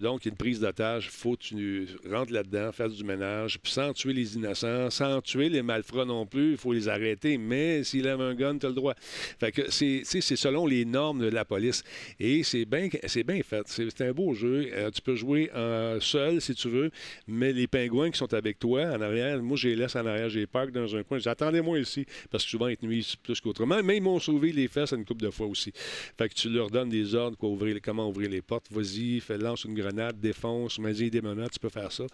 Donc, il a une prise d'otage. faut que tu rentres là-dedans, faire du ménage, puis sans tuer les innocents, sans tuer les malfrats non plus. Il faut les arrêter, mais s'il lève un gun, tu as le droit. Fait que c'est, selon les normes de la police. Et c'est bien, bien fait. C'est, un beau jeu. Euh, tu peux jouer en seul si tu veux, mais les pingouins qui sont avec toi en arrière, moi, je les laisse en arrière. J'ai park dans un coin. Attendez-moi ici, parce que souvent, ils te nuisent plus qu'autrement. Mais ils m'ont sauvé les fesses une couple de fois aussi. Fait que tu leur donnes des ordres, quoi, ouvrir, comment ouvrir les portes. Vas-y, fais, lance une grenade, défonce, mets des menottes, tu peux faire ça.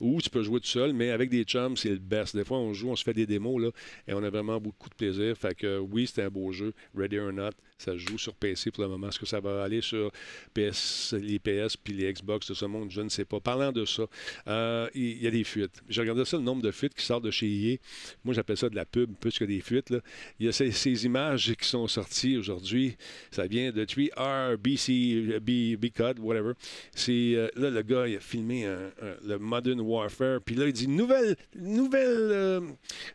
Ou tu peux jouer tout seul, mais avec des chums, c'est le best. Des fois, on joue, on se fait des démos, là, et on a vraiment beaucoup de plaisir. Fait que oui, c'était un beau jeu. Ready or Not, ça joue sur PC pour le moment. Est-ce que ça va aller sur PS, les PS puis les Xbox de ce monde? Je ne sais pas. Parlant de ça, euh, il y a des fuites. J'ai regardé ça, le nombre de fuites qui sortent de chez EA. Moi, j'appelle ça de la pub plus que des fuites. Il y a ces, images qui sont sorties aujourd'hui. Ça vient de 3R, BC, B, B-Code, whatever. C'est euh, là, le gars, il a filmé le Modern Warfare. Puis là, il dit nouvelle, nouvelle, euh,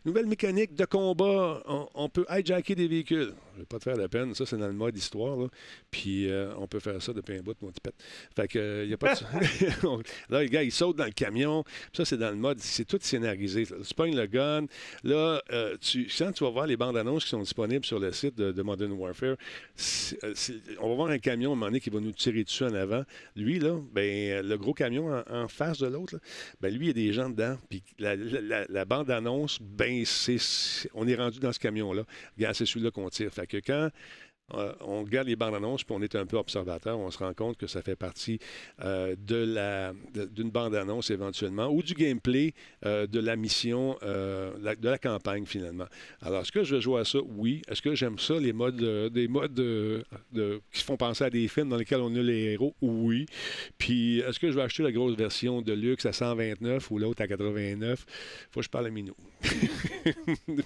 nouvelle mécanique de combat. On peut hijacker des véhicules. Je vais pas te faire la peine. Ça, c'est dans le mode histoire. Là. Puis euh, on peut faire ça depuis un bout, mon petit pet. Fait que, euh, il y a pas de... là, le gars, il saute dans le camion. Ça, c'est dans le mode, c'est tout scénarisé. là. Tu pognes le gun. Là, euh, tu, quand tu vas voir les bandes annonces qui sont disponibles sur le site de, de Modern Warfare, euh, on va voir un camion à un moment donné qui va nous tirer dessus en avant. Lui, là, ben, le gros camion en, en face de l'autre, ben, lui, il y a des gens dedans. Puis la, la- la- la bande-annonce, ben, c'est, c'est- on est rendu dans ce camion-là. Regarde, c'est celui-là qu'on tire. Fait que quand euh, on regarde les bandes annonces, puis on est un peu observateur, on se rend compte que ça fait partie euh, d'une bande annonce éventuellement, ou du gameplay euh, de la mission, de la campagne finalement. Alors, est-ce que je jouer à ça? Oui. Est-ce que j'aime ça, les modes, des modes de- qui font penser à des films dans lesquels on a les héros? Oui. Puis, est-ce que je vais acheter la grosse version de luxe à 129 ou l'autre à 89? Faut que je parle à.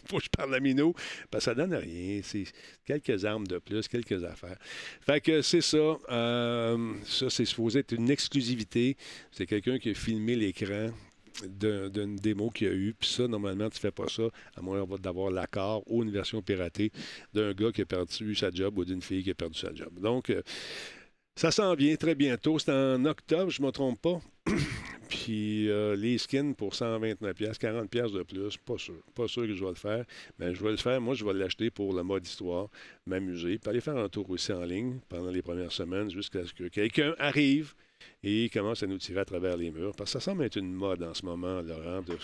Faut que je parle à Minou, parce ça donne rien. C'est quelques armes de plus, quelques affaires. Fait que c'est ça. Euh, ça, c'est supposé être une exclusivité. C'est quelqu'un qui a filmé l'écran d'un- d'une démo qu'il y a eu. Puis ça, normalement, tu fais pas ça, à moins d'avoir l'accord ou une version piratée d'un gars qui a perdu sa job ou d'une fille qui a perdu sa job. Donc, euh, ça s'en vient très bientôt. C'est en octobre, je ne me trompe pas. Puis euh, les skins pour 129$, 40$ de plus, pas sûr. Pas sûr que je vais le faire. Mais je vais le faire. Moi, je vais l'acheter pour le mode histoire, m'amuser, puis aller faire un tour aussi en ligne pendant les premières semaines jusqu'à ce que quelqu'un arrive et commence à nous tirer à travers les murs. Parce que ça semble être une mode en ce moment, Laurent, de,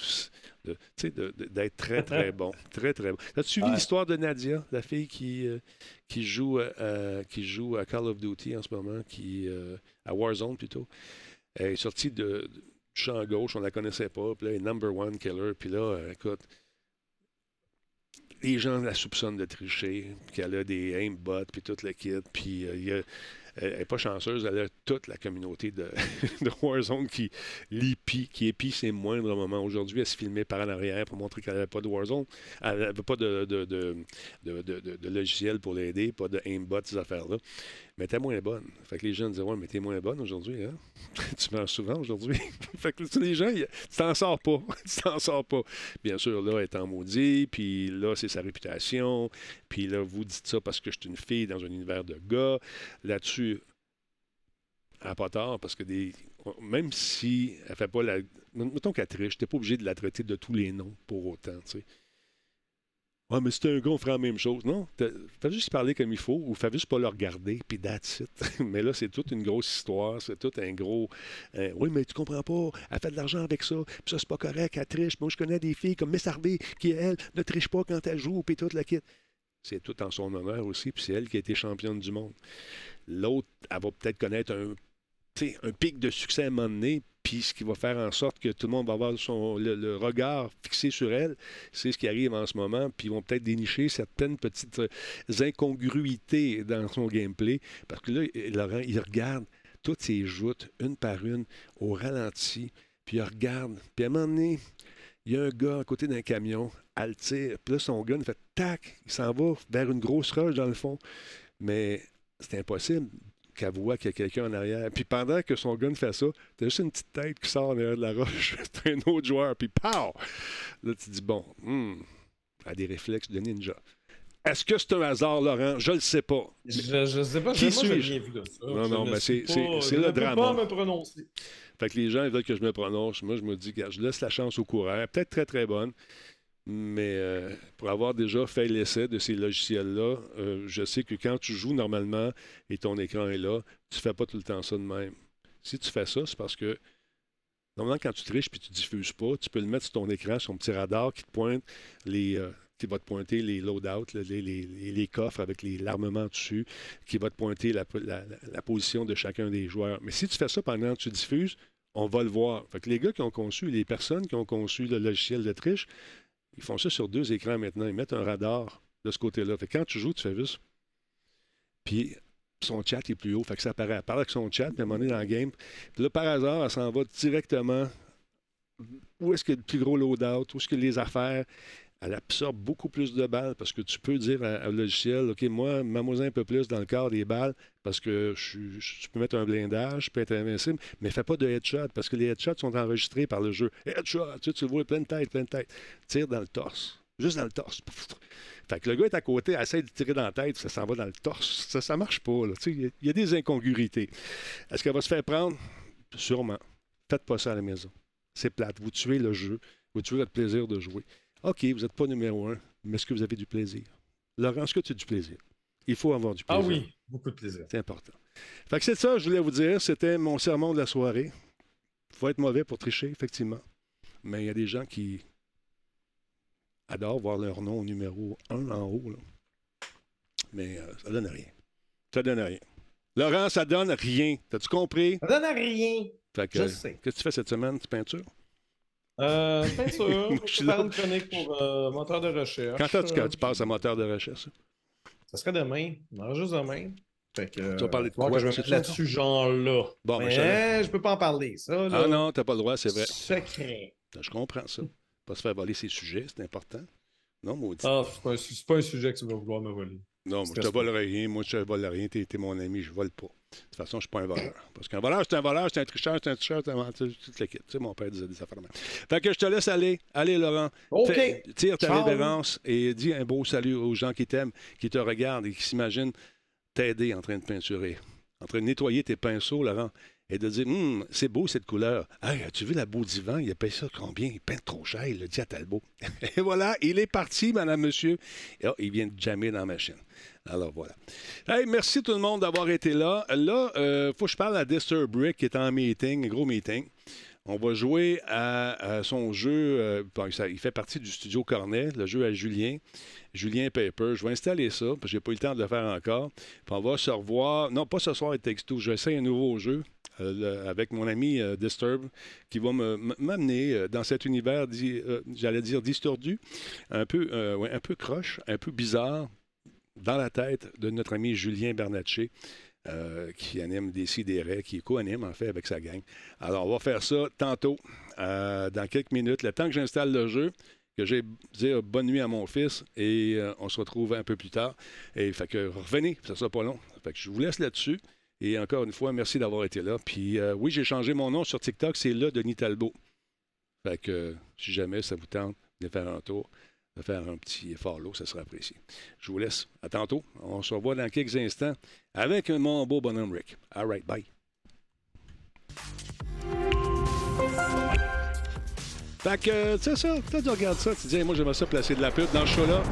de- tu sais, de- de- d'être très, très bon. Très, très bon. As-tu suivi Ouais. l'histoire de Nadia, la fille qui, euh, qui, joue, euh, qui joue à Call of Duty en ce moment, qui, euh, à Warzone plutôt? Elle est sortie de, champ gauche, on la connaissait pas. Puis là, elle est number one killer. Puis là, euh, écoute, les gens la soupçonnent de tricher, qu'elle a des aimbots, puis toute le kit, puis euh, elle n'est pas chanceuse, elle a toute la communauté de, de Warzone qui l'épie, qui épie ses moindres moments. Aujourd'hui, elle se filmait par en arrière pour montrer qu'elle n'avait pas de Warzone. Elle n'avait pas de- de- de- de logiciel pour l'aider, pas de aimbot, ces affaires-là. Mais t'es moins bonne. Fait que les gens disaient Ouais, mais t'es moins bonne aujourd'hui, hein? tu mens souvent aujourd'hui. fait que les gens, tu t'en sors pas. tu t'en sors pas. Bien sûr, là, elle est en maudit, puis là, c'est sa réputation. Puis là, vous dites ça parce que je suis une fille dans un univers de gars. Là-dessus, n'a pas tort parce que des. Même si elle fait pas la. Mettons qu'elle triche, t'es pas obligé de la traiter de tous les noms pour autant, tu sais. Ouais, mais c'était un gars, on la même chose. Non, fais juste parler comme il faut ou fais juste pas le regarder, puis that's it. mais là, c'est toute une grosse histoire, c'est tout un gros. euh, oui, mais tu comprends pas, elle fait de l'argent avec ça, puis ça, c'est pas correct, elle triche. Moi, je connais des filles comme Miss Harvey qui, elle, ne triche pas quand elle joue, puis toute la kit. C'est tout en son honneur aussi, puis c'est elle qui a été championne du monde. L'autre, elle va peut-être connaître un, un pic de succès à un moment donné, puis ce qui va faire en sorte que tout le monde va avoir son, le, regard fixé sur elle, c'est ce qui arrive en ce moment, puis ils vont peut-être dénicher certaines petites euh, incongruités dans son gameplay, parce que là, Laurent, il regarde toutes ses joutes, une par une, au ralenti, puis il regarde, puis à un moment donné, il y a un gars à côté d'un camion, elle le tire, puis là, son gun fait tac, il s'en va vers une grosse roche dans le fond, mais c'est impossible qu'elle voit qu'il y a quelqu'un en arrière. Puis pendant que son gun fait ça, t'as juste une petite tête qui sort derrière de la roche. c'est un autre joueur, puis pow! Là, tu dis, bon, hmm, elle a des réflexes de ninja. Est-ce que c'est un hasard, Laurent? Je le sais pas. Je, je sais pas, Qui moi, suis-je? vu de ça. Non, Je non, ne mais c'est- c'est- pas- c'est je le ne peux drame. pas me prononcer. Fait que les gens ils veulent que je me prononce. Moi, je me dis, je laisse la chance au est Peut-être très, très bonne. Mais euh, pour avoir déjà fait l'essai de ces logiciels-là, euh, je sais que quand tu joues normalement et ton écran est là, tu fais pas tout le temps ça de même. Si tu fais ça, c'est parce que normalement, quand tu triches puis tu diffuses pas, tu peux le mettre sur ton écran, sur ton petit radar qui te pointe les. euh, qui va te pointer les loadouts, les, coffres avec l'armement dessus, qui va te pointer la- la position de chacun des joueurs. Mais si tu fais ça pendant que tu diffuses, on va le voir. Fait que les gars qui ont conçu, les personnes qui ont conçu le logiciel de triche, ils font ça sur deux écrans maintenant. Ils mettent un radar de ce côté-là. Fait que quand tu joues, tu fais juste. Puis son chat est plus haut. Fait que ça apparaît. Elle parle avec son chat, puis à un moment dans le game. Puis là, par hasard, elle s'en va directement où est-ce a le plus gros loadout, où est-ce que les affaires? Elle absorbe beaucoup plus de balles parce que tu peux dire à- logiciel, OK, moi, mets-moi un peu plus dans le corps des balles parce que je, peux mettre un blindage, je peux être invincible, mais fais pas de headshot parce que les headshots sont enregistrés par le jeu. Headshot, tu, sais, tu le vois, pleine tête, pleine tête. Tire dans le torse. Juste dans le torse. Fait que le gars est à côté, essaie de tirer dans la tête, ça s'en va dans le torse. Ça, ça marche pas. Tu sais, Il y, a- il y a des incongruités. Est-ce qu'elle va se faire prendre? Sûrement. Faites pas ça à la maison. C'est plate. Vous tuez le jeu. Vous tuez votre plaisir de jouer. OK, vous n'êtes pas numéro un, mais est-ce que vous avez du plaisir? Laurent, est-ce que tu as du plaisir? Il faut avoir du Ah plaisir. oui, beaucoup de plaisir. C'est important. Fait que c'est ça, je voulais vous dire. C'était mon sermon de la soirée. Il faut être mauvais pour tricher, effectivement. Mais il y a des gens qui adorent voir leur nom au numéro 1 en haut. là. Mais euh, ça donne rien. Ça donne rien. Laurent, ça donne rien. T'as-tu compris? Ça donne rien. Fait que, Je sais. Qu'est-ce que tu fais cette semaine? Tu peintures? Euh, sûr. Je Je suis vais faire là. une chronique pour euh, moteur de recherche. Quand est-ce que Euh, tu passes à moteur de recherche? Ça serait demain. Non, juste demain. Fait que, Tu vas parler de quoi, que je vais mettre là-dessus, genre-là. Bon, ben, Mais je- je peux pas en parler, ça. Là. Ah non, t'as pas le droit, c'est vrai. Secret. Je comprends ça. Pas se faire voler ses sujets, c'est important. Non, maudit. Ah, c'est pas, un pas sujet que tu vas vouloir me voler. Non, moi, je te Stress vole rien. Moi, je te vole rien. T'es t'es mon ami, je vole pas. De toute façon, je suis pas un voleur. Parce qu'un voleur, c'est un voleur, c'est un tricheur, c'est un tricheur, c'est un menteur, toute l'équipe. Tu sais, mon père disait des affaires. Fait que je te laisse aller. Allez, Laurent. OK. Fais- tire ta Ciao. révérence et dis un beau salut aux gens qui t'aiment, qui te regardent et qui s'imaginent t'aider en train de peinturer. En train de nettoyer tes pinceaux, Laurent. Et de dire, Hum, c'est beau cette couleur. Hey, as-tu vu la beau divan? Il a payé ça combien? Il peint trop cher, il l'a dit à Talbot. Et voilà, il est parti, madame, monsieur. Et il vient de jammer dans la machine. Alors voilà. Merci tout le monde d'avoir été là. Là, il faut que je parle à Disturb Brick qui est en meeting, gros meeting. On va jouer à, son jeu. euh, il fait partie du studio Cornet, le jeu à Julien. Julien Paper. Je vais installer ça, parce que j'ai pas eu le temps de le faire encore. Puis on va se revoir. Non, pas ce soir avec Texto. Je vais essayer un nouveau jeu euh, avec mon ami euh, Disturb, qui va m'amener euh, dans cet univers, j'allais dire distordu, un peu, ouais, un peu croche, un peu bizarre, dans la tête de notre ami Julien Bernatchez. qui anime des sidérés, qui co-anime en fait avec sa gang. Alors, on va faire ça tantôt, dans quelques minutes, le temps que j'installe le jeu, que j'ai dire bonne nuit à mon fils et on se retrouve un peu plus tard. Et fait que revenez, ça sera pas long. Fait que je vous laisse là-dessus. Et encore une fois, merci d'avoir été là. Puis euh, oui, j'ai changé mon nom sur TikTok, c'est là Denis Talbot. Fait que si jamais ça vous tente de faire un tour, de faire un petit follow, ça sera apprécié. Je vous laisse. À tantôt. On se revoit dans quelques instants avec mon beau bonhomme Rick. All right, bye. Fait que, tu sais ça, toi, tu regardes ça, tu dis, moi, j'aimerais ça placer de la pub dans ce show-là.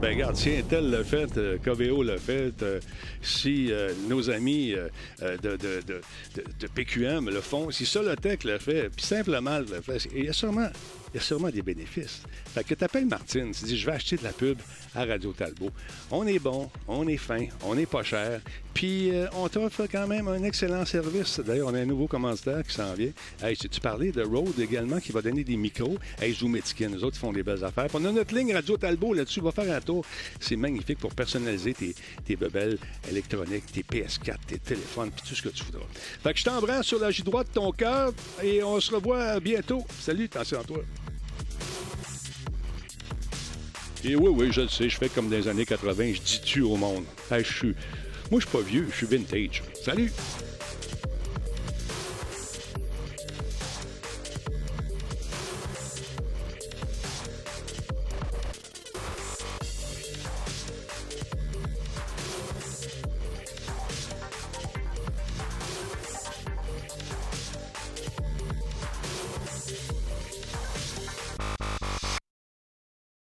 Ben, regarde, si Intel l'a fait, euh, Coveo l'a fait, euh, si euh, nos amis euh, euh, de, de, PQM le font, si Solotech le fait, puis simplement le fait, il y a sûrement, il y a sûrement des bénéfices. Fait que tu appelles Martine, tu dis, je vais acheter de la pub à Radio Talbot. On est bon, on est fin, on n'est pas cher, puis euh, on t'offre quand même un excellent service. D'ailleurs, on a un nouveau commanditaire qui s'en vient. Hey, tu parlais de Rode également qui va donner des micros? Hey, Zoom Etiquette, nous autres, font des belles affaires. Puis on a notre ligne Radio Talbot là-dessus. Va faire un tour. C'est magnifique pour personnaliser tes, tes bebelles électroniques, tes PS4, tes téléphones, puis tout ce que tu voudras. Fait que je t'embrasse sur la joue droite de ton cœur et on se revoit bientôt. Salut, attention à toi. Et oui, oui, je le sais, je fais comme dans les années 80, je dis tu au monde. Hey, je suis. Moi, je suis pas vieux, je suis vintage. Salut!